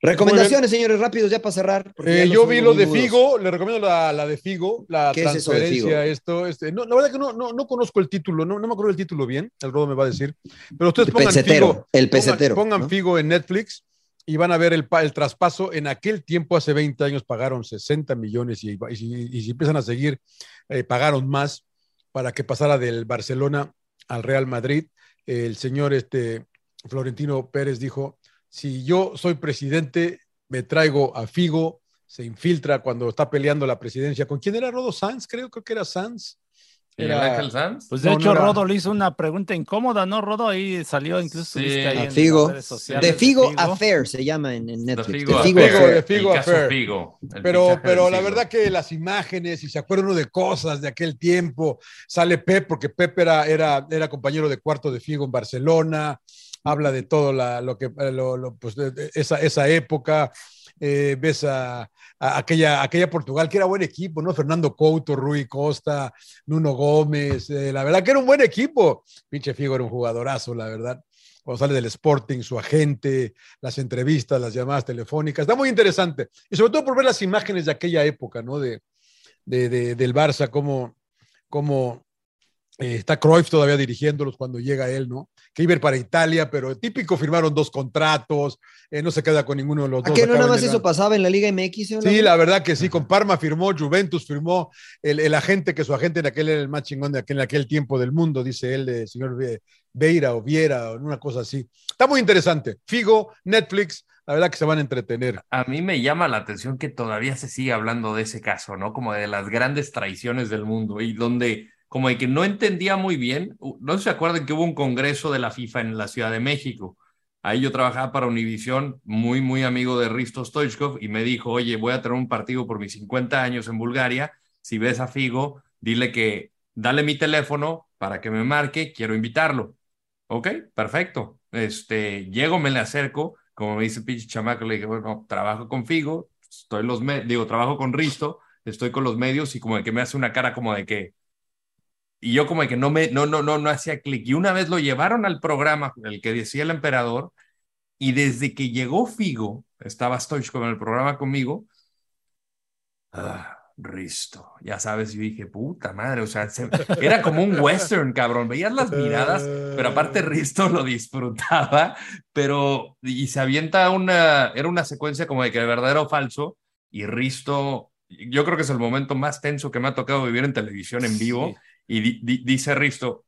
Recomendaciones, señores, rápidos ya para cerrar. ya Eh, los yo vi lo de mudos. Figo, le recomiendo la, la de Figo, la ¿Qué es eso de transferencia, Figo? esto, este, no, la verdad que no, no, no conozco el título, no, no me acuerdo el título bien, el Rodo me va a decir, pero ustedes El pongan pesetero, Figo, el pongan- pesetero, pongan, ¿no? Figo en Netflix y van a ver el, el traspaso, en aquel tiempo, hace 20 años, pagaron 60 millones y, y si, y si empiezan a seguir, eh, pagaron más para que pasara del Barcelona al Real Madrid. El señor este, Florentino Pérez dijo, si yo soy presidente, me traigo a Figo, se infiltra cuando está peleando la presidencia. ¿Con quién era Rodo Sanz? Creo, creo que era Sanz. ¿Miguel Era- Ángel Sanz? Pues de No, no hecho, era- Rodo le hizo una pregunta incómoda, ¿no? Rodo ahí salió, incluso Sí. ahí A en Figo. las redes sociales De Figo Figo. Affair se llama en, en De Netflix. Figo, De a Figo Figo, Affair. de Figo el caso Affair. Figo, el Pero, pero la Figo. verdad que las imágenes, y se acuerda uno de cosas de aquel tiempo, sale Pep, porque Pep era, era, era compañero de cuarto de Figo en Barcelona, habla de todo lo que, eh, pues, esa, esa época, eh, ves a, aquella, aquella Portugal que era buen equipo, ¿no? Fernando Couto, Rui Costa, Nuno Gómez, eh, la verdad que era un buen equipo. Pinche Figo era un jugadorazo, la verdad. Cuando sale del Sporting, su agente, las entrevistas, las llamadas telefónicas, está muy interesante. Y sobre todo por ver las imágenes de aquella época, ¿no? De- del Barça, cómo, cómo eh, está Cruyff todavía dirigiéndolos cuando llega él, ¿no? Que iba a ir para Italia, pero típico, firmaron dos contratos, eh, no se queda con ninguno de los ¿A dos. qué no nada en más eso pasaba en la Liga MX? señor Sí, Laguna? la verdad que sí, con Parma firmó, Juventus firmó, el, el agente, que su agente en aquel era el más chingón de aquel, en aquel tiempo del mundo, dice él, de señor Ve- Beira o Viera, o una cosa así. Está muy interesante. Figo, Netflix, la verdad que se van a entretener. A mí me llama la atención que todavía se sigue hablando de ese caso, ¿no? Como de las grandes traiciones del mundo y donde como de que no entendía muy bien, no se acuerdan que hubo un congreso de la FIFA en la Ciudad de México. Ahí yo trabajaba para Univisión, muy, muy amigo de Risto Stoichkov, y me dijo, oye, voy a tener un partido por mis 50 años en Bulgaria, si ves a Figo, dile que, dale mi teléfono para que me marque, quiero invitarlo. Ok, perfecto. Este, llego, me le acerco, como me dice pinche chamaco, le dije, bueno, trabajo con Figo, estoy los digo, trabajo con Risto, estoy con los medios y como de que me hace una cara como de que, y yo como que no me, no, no, no, no hacía clic. Y una vez lo llevaron al programa, el que decía el emperador, y desde que llegó Figo, estaba Stoichkov en el programa conmigo, ah, Risto, ya sabes, yo dije, puta madre, o sea, se- era como un western, cabrón, veías las miradas, pero aparte Risto lo disfrutaba, pero, y se avienta una, era una secuencia como de que de verdadero o falso, y Risto, yo creo que es el momento más tenso que me ha tocado vivir en televisión en vivo, y di- di- dice Risto,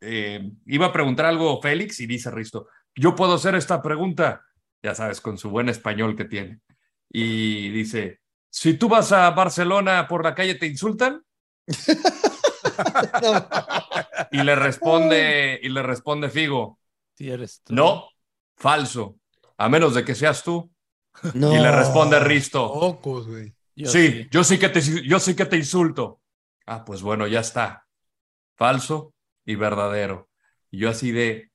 eh, iba a preguntar algo Félix, y dice Risto, yo puedo hacer esta pregunta, ya sabes, con su buen español que tiene, y dice, si tú vas a Barcelona por la calle, ¿te insultan? (laughs) Y le responde, y le responde Figo, Sí, eres tú. no, falso, a menos de que seas tú. No. Y le responde Risto, Pocos, güey. Yo sí, yo sí que te, yo sí que te insulto. Ah, pues bueno, ya está. Falso y verdadero. Y yo así de...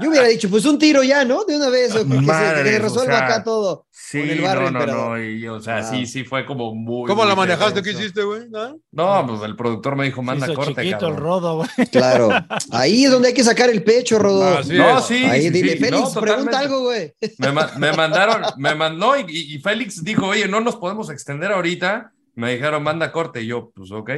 Yo hubiera dicho, pues un tiro ya, ¿no? De una vez, o que, se, que resuelva o sea, acá todo. Sí, con el barrio no, no, no, y, o sea, sí, sí fue como muy... ¿Cómo la muy manejaste? ¿Qué hiciste, güey? ¿No? No, pues el productor me dijo, manda corte, chiquito el cabrón. rodo, güey. Claro. Ahí es donde hay que sacar el pecho, Rodó. Así No, es. sí, Ahí sí, dile, sí, Félix, no, pregunta algo, güey. Me, ma- me mandaron, me mandó y, y- y Félix dijo, oye, no nos podemos extender ahorita. Me dijeron, manda corte. Y yo, pues ok,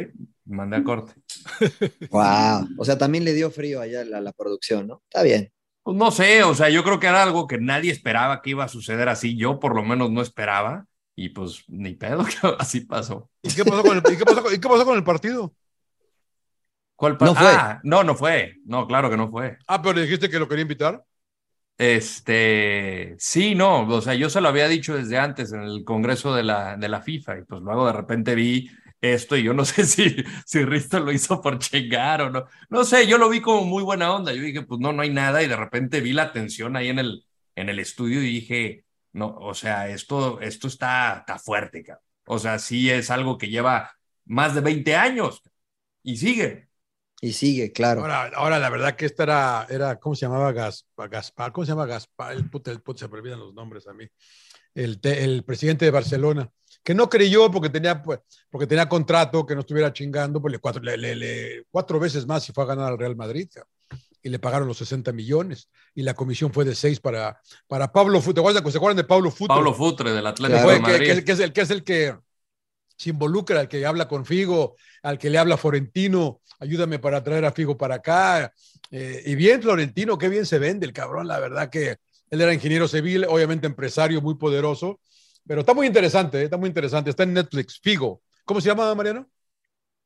mandé a corte. (laughs) Wow. O sea, también le dio frío allá a la, la producción, ¿no? Está bien. Pues no sé, o sea, yo creo que era algo que nadie esperaba que iba a suceder así. Yo por lo menos no esperaba. Y pues ni pedo, (laughs) que así pasó. ¿Y qué pasó con el, y qué pasó con- y qué pasó con el partido? ¿Cuál pa- No fue. Ah, no, no fue. No, claro que no fue. Ah, pero le dijiste que lo quería invitar. Este, sí, no, o sea, yo se lo había dicho desde antes en el Congreso de la, de la FIFA y pues luego de repente vi esto y yo no (laughs) sé si, si Risto lo hizo por chingar o no. No sé, yo lo vi como muy buena onda. Yo dije, pues no, no hay nada y de repente vi la tensión ahí en el, en el estudio y dije, no, o sea, esto, esto está, está fuerte, cabrón. O sea, sí es algo que lleva más de 20 años y sigue. Y sigue, claro. Ahora, ahora la verdad que esta era, era ¿cómo se llamaba Gaspar? Gaspar ¿Cómo se llama Gaspar? El puto, el puto, se me olvidan los nombres a mí. El, el presidente de Barcelona, que no creyó porque tenía, pues, porque tenía contrato, que no estuviera chingando, pues le cuatro, le- le- le- cuatro veces más y fue a ganar al Real Madrid. Y le pagaron los 60 millones. Y la comisión fue de 6 para, para Pablo Futre. ¿Te acuerdas- ¿Se acuerdan de Pablo Futre? Pablo Futre del que, Atlético fue- de que- Madrid. que- que es el que es el que se involucra, al que habla con Figo, al que le habla Florentino, ayúdame para traer a Figo para acá. Eh, y bien, Florentino, qué bien se vende el cabrón, la verdad que él era ingeniero civil, obviamente empresario muy poderoso, pero está muy interesante, eh, está muy interesante, está en Netflix, Figo. ¿Cómo se llama, Mariano?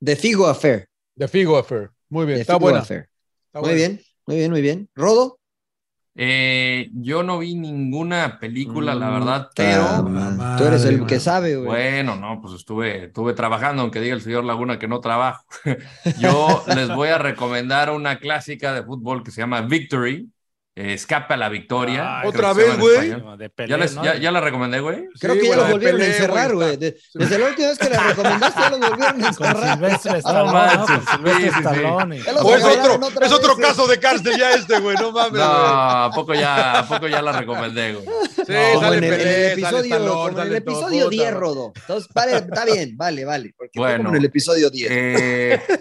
The Figo Affair. The Figo Affair. Muy bien, The está Figo buena. Affair. está Muy buena. bien, muy bien, muy bien. ¿Rodo? Eh, yo no vi ninguna película, la Mm, verdad, pero Tú eres el que sabe, güey. bueno, no, pues estuve, estuve trabajando, aunque diga el señor Laguna que no trabajo. (laughs) Yo les voy a recomendar una clásica de fútbol que se llama Victory, eh, Escape a la Victoria. Ay, ¿Otra vez, güey? ¿Ya, ¿no? ya, ya la recomendé, güey? Creo Sí, que ya los volvieron a encerrar, güey, güey. De- Desde la última vez que la recomendaste, ya los volvieron a encerrar. Con Silvestre sí, sí, sí. Stallone. Es otro, otra es otro vez, caso de cárcel ya este, güey, no mames. No, güey. ¿a poco ya, ¿a poco ya la recomendé, güey? Sí, Como sale en el, en el Pelé, sale episodio, Stallone, como en el sale todo, episodio puta, 10, güey. Rodo. Entonces, vale, está bien, vale, vale. Porque Bueno. como en el episodio 10. Eh. (laughs)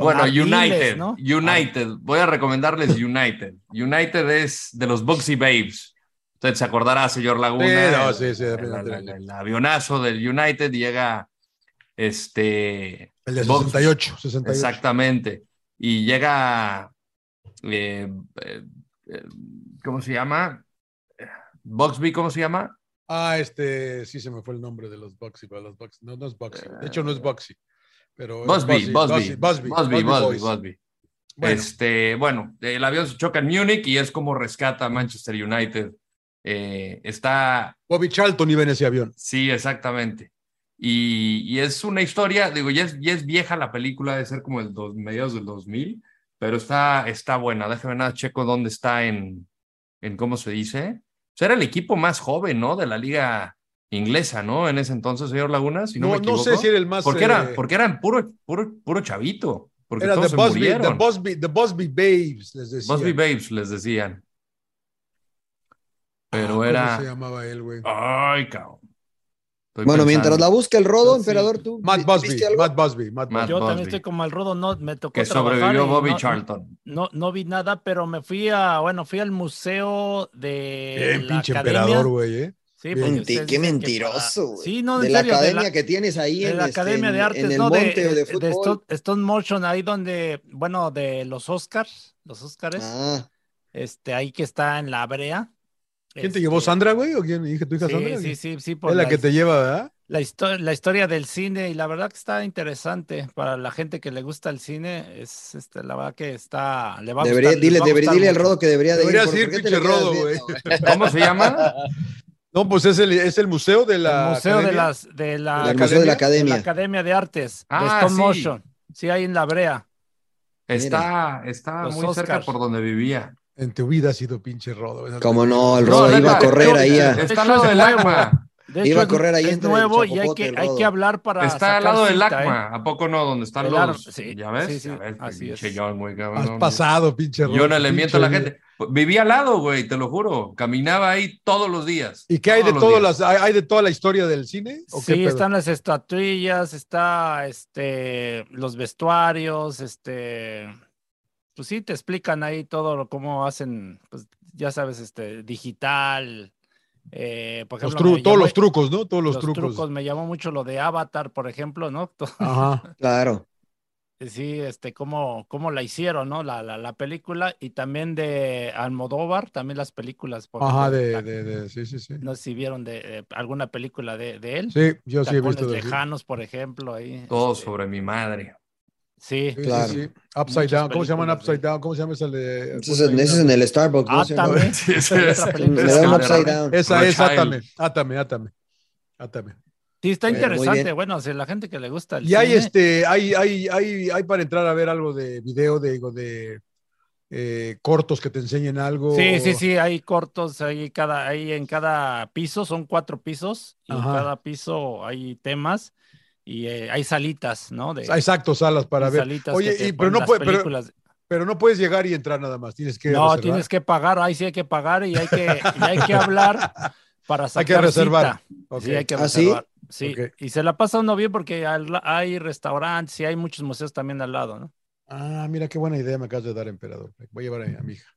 Bueno, Martínez, United, ¿no? United. Voy a recomendarles United. United es de los Boxy Babes. Usted se acordará, señor Laguna. Sí, no, el- sí, sí, el, el- el avionazo del United llega este. El de Box- 68, 68. Exactamente. Y llega. eh, eh, ¿Cómo se llama? Boxby, ¿cómo se llama? Ah, este, sí se me fue el nombre de los Boxy, pero los Boxy, no, no es Boxy. De hecho, no es Boxy. Pero Busby, Busby, Busby, Busby, Busby. Este, bueno, el avión se choca en Múnich y es como rescata a Manchester United. Eh, está, Bobby Charlton iba en ese avión. sí, exactamente. Y, y es una historia, digo, ya es, ya es vieja la película, debe ser como el dos, mediados del 2000, pero está, está buena. Déjame nada, checo dónde está en, en ¿cómo se dice? O sea, era el equipo más joven, ¿no? De la liga inglesa, ¿no? En ese entonces, señor Laguna, si no, No, me no equivoco. sé si era el más. Porque, era, eh, porque eran puro, puro, puro chavito. Porque era todos The se Busby, the, murieron. Busby, the Busby Babes, les decía. Busby Babes les decían. Pero ¿Cómo era. se llamaba él, güey? Ay, cabrón. Estoy Bueno, pensando. mientras la busca el Rodo, emperador, tú. Matt Busby, ¿viste algo? Matt Busby, Matt Busby. Yo Busby. también estoy como el Rodo, no me tocó Que sobrevivió Bobby no- Charlton. No, no vi nada, pero me fui a, bueno, fui al museo de Bien, la pinche academia. emperador, güey, ¿eh? Sí, Menti- qué mentiroso, para- güey. Sí, no, de la academia de la, que tienes ahí de en, la este, Academia de Artes, en el ¿no? monte de, de, de fútbol. Stone, Stone Motion, ahí donde, bueno, de los Oscars, los Oscars, Ah, este, ahí que está en la brea. ¿Quién te llevó, Este, Sandra, güey? ¿O quién? ¿Hija, tu hija Sí, Sandra? sí, sí, sí, por Es la la que te lleva, ¿verdad? La, histo- la historia del cine y la verdad que está interesante para la gente que le gusta el cine es este la verdad que está le va a debería, gustar, dile, va a debería, gustar dile al. Rodo que debería de ir. ¿por- ir, por qué te pinche le quedas Rodo, güey. (laughs) ¿Cómo se llama? No, pues es el, es el museo de la. el museo de academia. las de la, El museo de la de la academia. Academia de Artes de Ah, Stone sí. Motion sí ahí en la brea Está, está muy cerca por donde vivía. En tu vida ha sido pinche rodo. Como no, el Rodo iba a correr ahí a... Está al lado del de De Iba a correr ahí es nuevo y hay que, hay Rodo. que hablar para. Está al lado del ACMA. ¿eh? ¿A poco no? Donde están El los. Sí, ¿Ya ves? sí, sí, Ya ves, así pinche es. John, güey, cabrón, Has pasado, pinche Yo no Rodo, le miento a la gente. Vivía al lado, güey, te lo juro. Caminaba ahí todos los días. ¿Y qué hay de todas las, hay, hay de toda la historia del cine? ¿O qué Sí, están las estatuillas, está este los vestuarios, este pues sí te explican ahí todo lo cómo hacen, pues ya sabes, este digital, eh, por Los ejemplo, todos llamó- los trucos, ¿no? Todos los, los trucos. me llamó mucho lo de Avatar, por ejemplo, ¿no? (laughs) Ajá. Claro. Sí, este, cómo, cómo la hicieron, ¿no? La, la, la película y también de Almodóvar, también las películas. por Ajá, ejemplo, de, de, de- sí, sí, sí. No sé si vieron de, eh, alguna película de, de él. Sí, yo sí he Tacones visto de- lejanos, por ejemplo, ahí. Todo este, sobre mi madre. Sí, Sí, Claro. sí, sí. Upside Down. ¿Cómo se llaman Upside de- Down? ¿Cómo se llama esa de. Ese es, ese es en el Starbucks. ¿no? Átame. Esa es. Átame, Átame, Átame. Átame. Sí, está Bueno, interesante. Bueno, si la gente que le gusta el Y hay cine, este, hay, hay, hay, hay para entrar a ver algo de video, de, digo, de eh, cortos que te enseñen algo. Sí, sí, sí, hay cortos, hay cada, hay en cada piso, son cuatro pisos, y en cada piso hay temas y eh, hay salitas, ¿no? De, Ah, Exacto, salas para ver. salitas Oye, y- pero no puede, pero, películas. pero no puedes llegar y entrar nada más. Tienes que No, reservar. tienes que pagar, ahí sí hay que pagar y hay que, y hay que hablar para sacar (laughs) Hay que reservar. Sí, hay que ¿Ah, sí? reservar. Sí, Ok. y se la pasa uno bien porque hay restaurantes y hay muchos museos también al lado, ¿no? Ah, mira qué buena idea me acabas de dar, emperador. Voy a llevar a, a mi hija.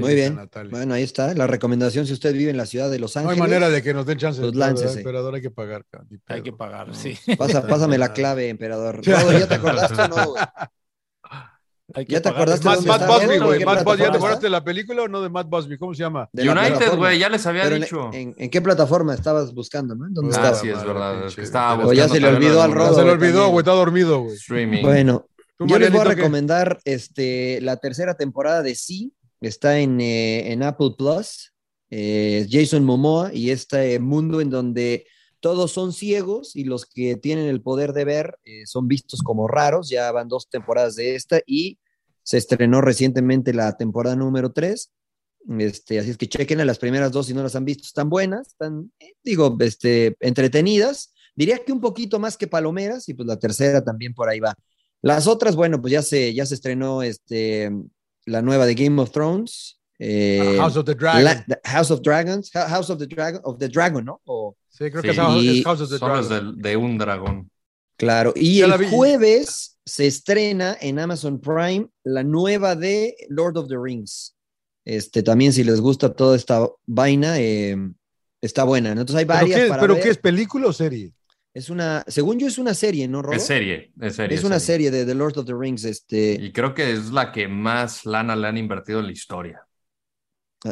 Muy bien. Natalia. Bueno, ahí está. La recomendación, si usted vive en la ciudad de Los no Ángeles. hay manera de que nos den chance Pues de entrar, ¿verdad, láncese. emperador, hay que pagar. Hay que pagar, sí. Pasa- pásame la clave, emperador. Rodo, ¿ya te acordaste o no? güey? ¿Ya te acordaste Matt? Busby, ¿En güey. ¿Ya te está? de la película o no de Matt Busby? ¿Cómo se llama? De United, güey, ya les había Pero dicho. en- ¿en qué plataforma estabas buscando, no? ¿En ¿Dónde Ah, Ah, sí, es verdad. es que estaba pero O ya se le olvidó al Rodo. se le olvidó, güey. Está dormido, güey. Streaming. Bueno, ¿Tú, yo les voy a recomendar este, la tercera temporada de Sí. Está en, eh, en Apple Plus. Eh, Jason Momoa y este mundo en donde todos son ciegos y los que tienen el poder de ver eh, son vistos como raros. Ya van dos temporadas de esta y se estrenó recientemente la temporada número 3. Este, así es que chequen a las primeras dos si no las han visto. Están buenas, están, eh, digo, este, entretenidas. Diría que un poquito más que palomeras y pues la tercera también por ahí va. Las otras, bueno, pues ya se, ya se estrenó este, la nueva de Game of Thrones. eh, House of the Dragon. la- the House of Dragons, House of the Dragon, of the Dragon, ¿no? O- Sí, creo Sí. que es House, Y- es House of the Dragon. de un dragón. claro. Y Ya el jueves se estrena en Amazon Prime la nueva de Lord of the Rings. Este, también si les gusta toda esta vaina, eh, está buena. ¿no? Entonces hay ¿Pero, varias qué, para pero ver. qué es película o serie? Es una, según yo es una serie, ¿no, Rodo? Es serie, es serie. Es una serie de The Lord of the Rings. Este, Y creo que es la que más lana le han invertido en la historia.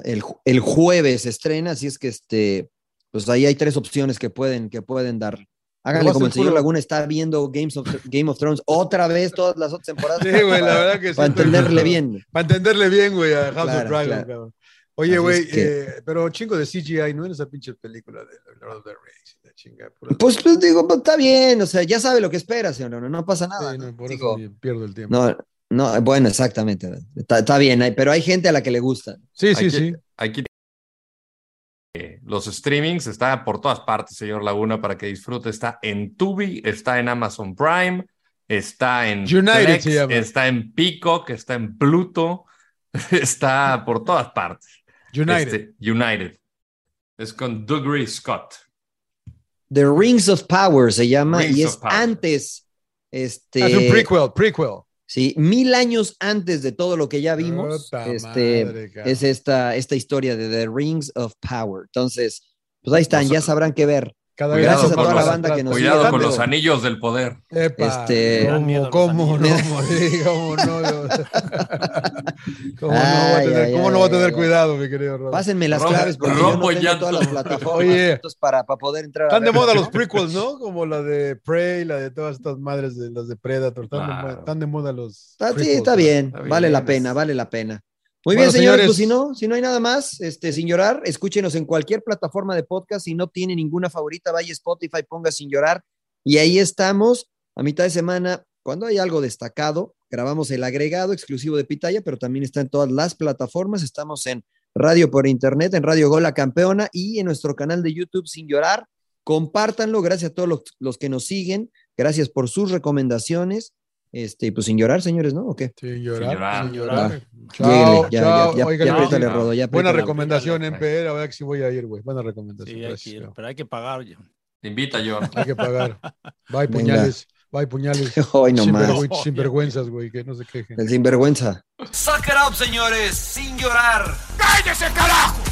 el, ju- el jueves se estrena, así es que este, pues ahí hay tres opciones que pueden, que pueden dar. Háganle como el el señor Laguna está viendo Games of, Game of Thrones otra vez todas las otras temporadas. Sí, güey, la verdad que (laughs) sí. Para entenderle bien. Para entenderle bien, güey, a House Claro, of Dragon, claro. cabrón. Oye, güey, que- eh, pero chingo de CGI, ¿no? En esa pinche película de Lord of the Rings. La chinga, Pues, pues digo, pues, está bien, o sea, ya sabe lo que espera, señor, no, no pasa nada. Sí, ¿no? no, por Digo, eso pierdo el tiempo. no, no, bueno, exactamente. Está, está bien, hay- pero hay gente a la que le gusta. sí, sí, Aquí- sí. Aquí eh, los streamings está por todas partes, señor Laguna, para que disfrute. Está en Tubi, está en Amazon Prime, está en United Plex, está en Peacock, está en Pluto, (laughs) está por todas partes. United. Este, United. Es con Dougray Scott. The Rings of Power se llama Rings y es antes, este, Ah, es un prequel, prequel. sí, mil años antes de todo lo que ya vimos. Este, madre, es esta, esta historia de The Rings of Power. Entonces, pues ahí están, ya sabrán qué ver. Cada Cuidado vez Gracias a con toda la los- banda que nos Cuidado sigue con los anillos del poder. Epa, Este- ¿Cómo, cómo no? (laughs) ¿Cómo no? (laughs) (laughs) ¿Cómo, no, va a tener, ay, cómo no ay, va a tener ay. cuidado, mi querido Rob? Pásenme las Rompo- claves porque yo rompo no tengo llanto. todas las plataformas Oye. para, para poder entrar a Están de moda los prequels, ¿no? Como la de Prey, la de todas estas madres de las de Predator. Están, de, Claro. moda, están de moda los. Está, sí, prequels, está ¿no? bien, Está vale bien, la es- pena, vale la pena. Muy Bueno, bien, señores, señores. pues si no, si no hay nada más, este, sin llorar, escúchenos en cualquier plataforma de podcast. Si no tiene ninguna favorita, vaya Spotify, ponga sin llorar. Y ahí estamos, a mitad de semana, cuando hay algo destacado, grabamos el agregado exclusivo de Pitaya, pero también está en todas las plataformas. Estamos en radio por internet, en Radio Gol La Campeona y en nuestro canal de YouTube Sin Llorar. Compártanlo, gracias a todos los, los que nos siguen, gracias por sus recomendaciones. Este, pues sin llorar, señores, ¿no? ¿O qué? Sin llorar, Sin llorar. sin llorar. Chao, Lléguele, ya, chao. ya, ya, Oigan, ya no, no. Rodo, ya Buena recomendación, Apriétale. MPR. A ver si voy a ir, güey. Buena recomendación. Sí, hay que ir, pero hay que pagar. Te invita, John. Hay que pagar. Bye, Venga. puñales. Bye, puñales. (laughs) Hoy nomás. Sinvergüen- Sinvergüenzas, güey, que no se quejen. El sinvergüenza. Suck it up, señores, sin llorar. ¡Cállese, carajo!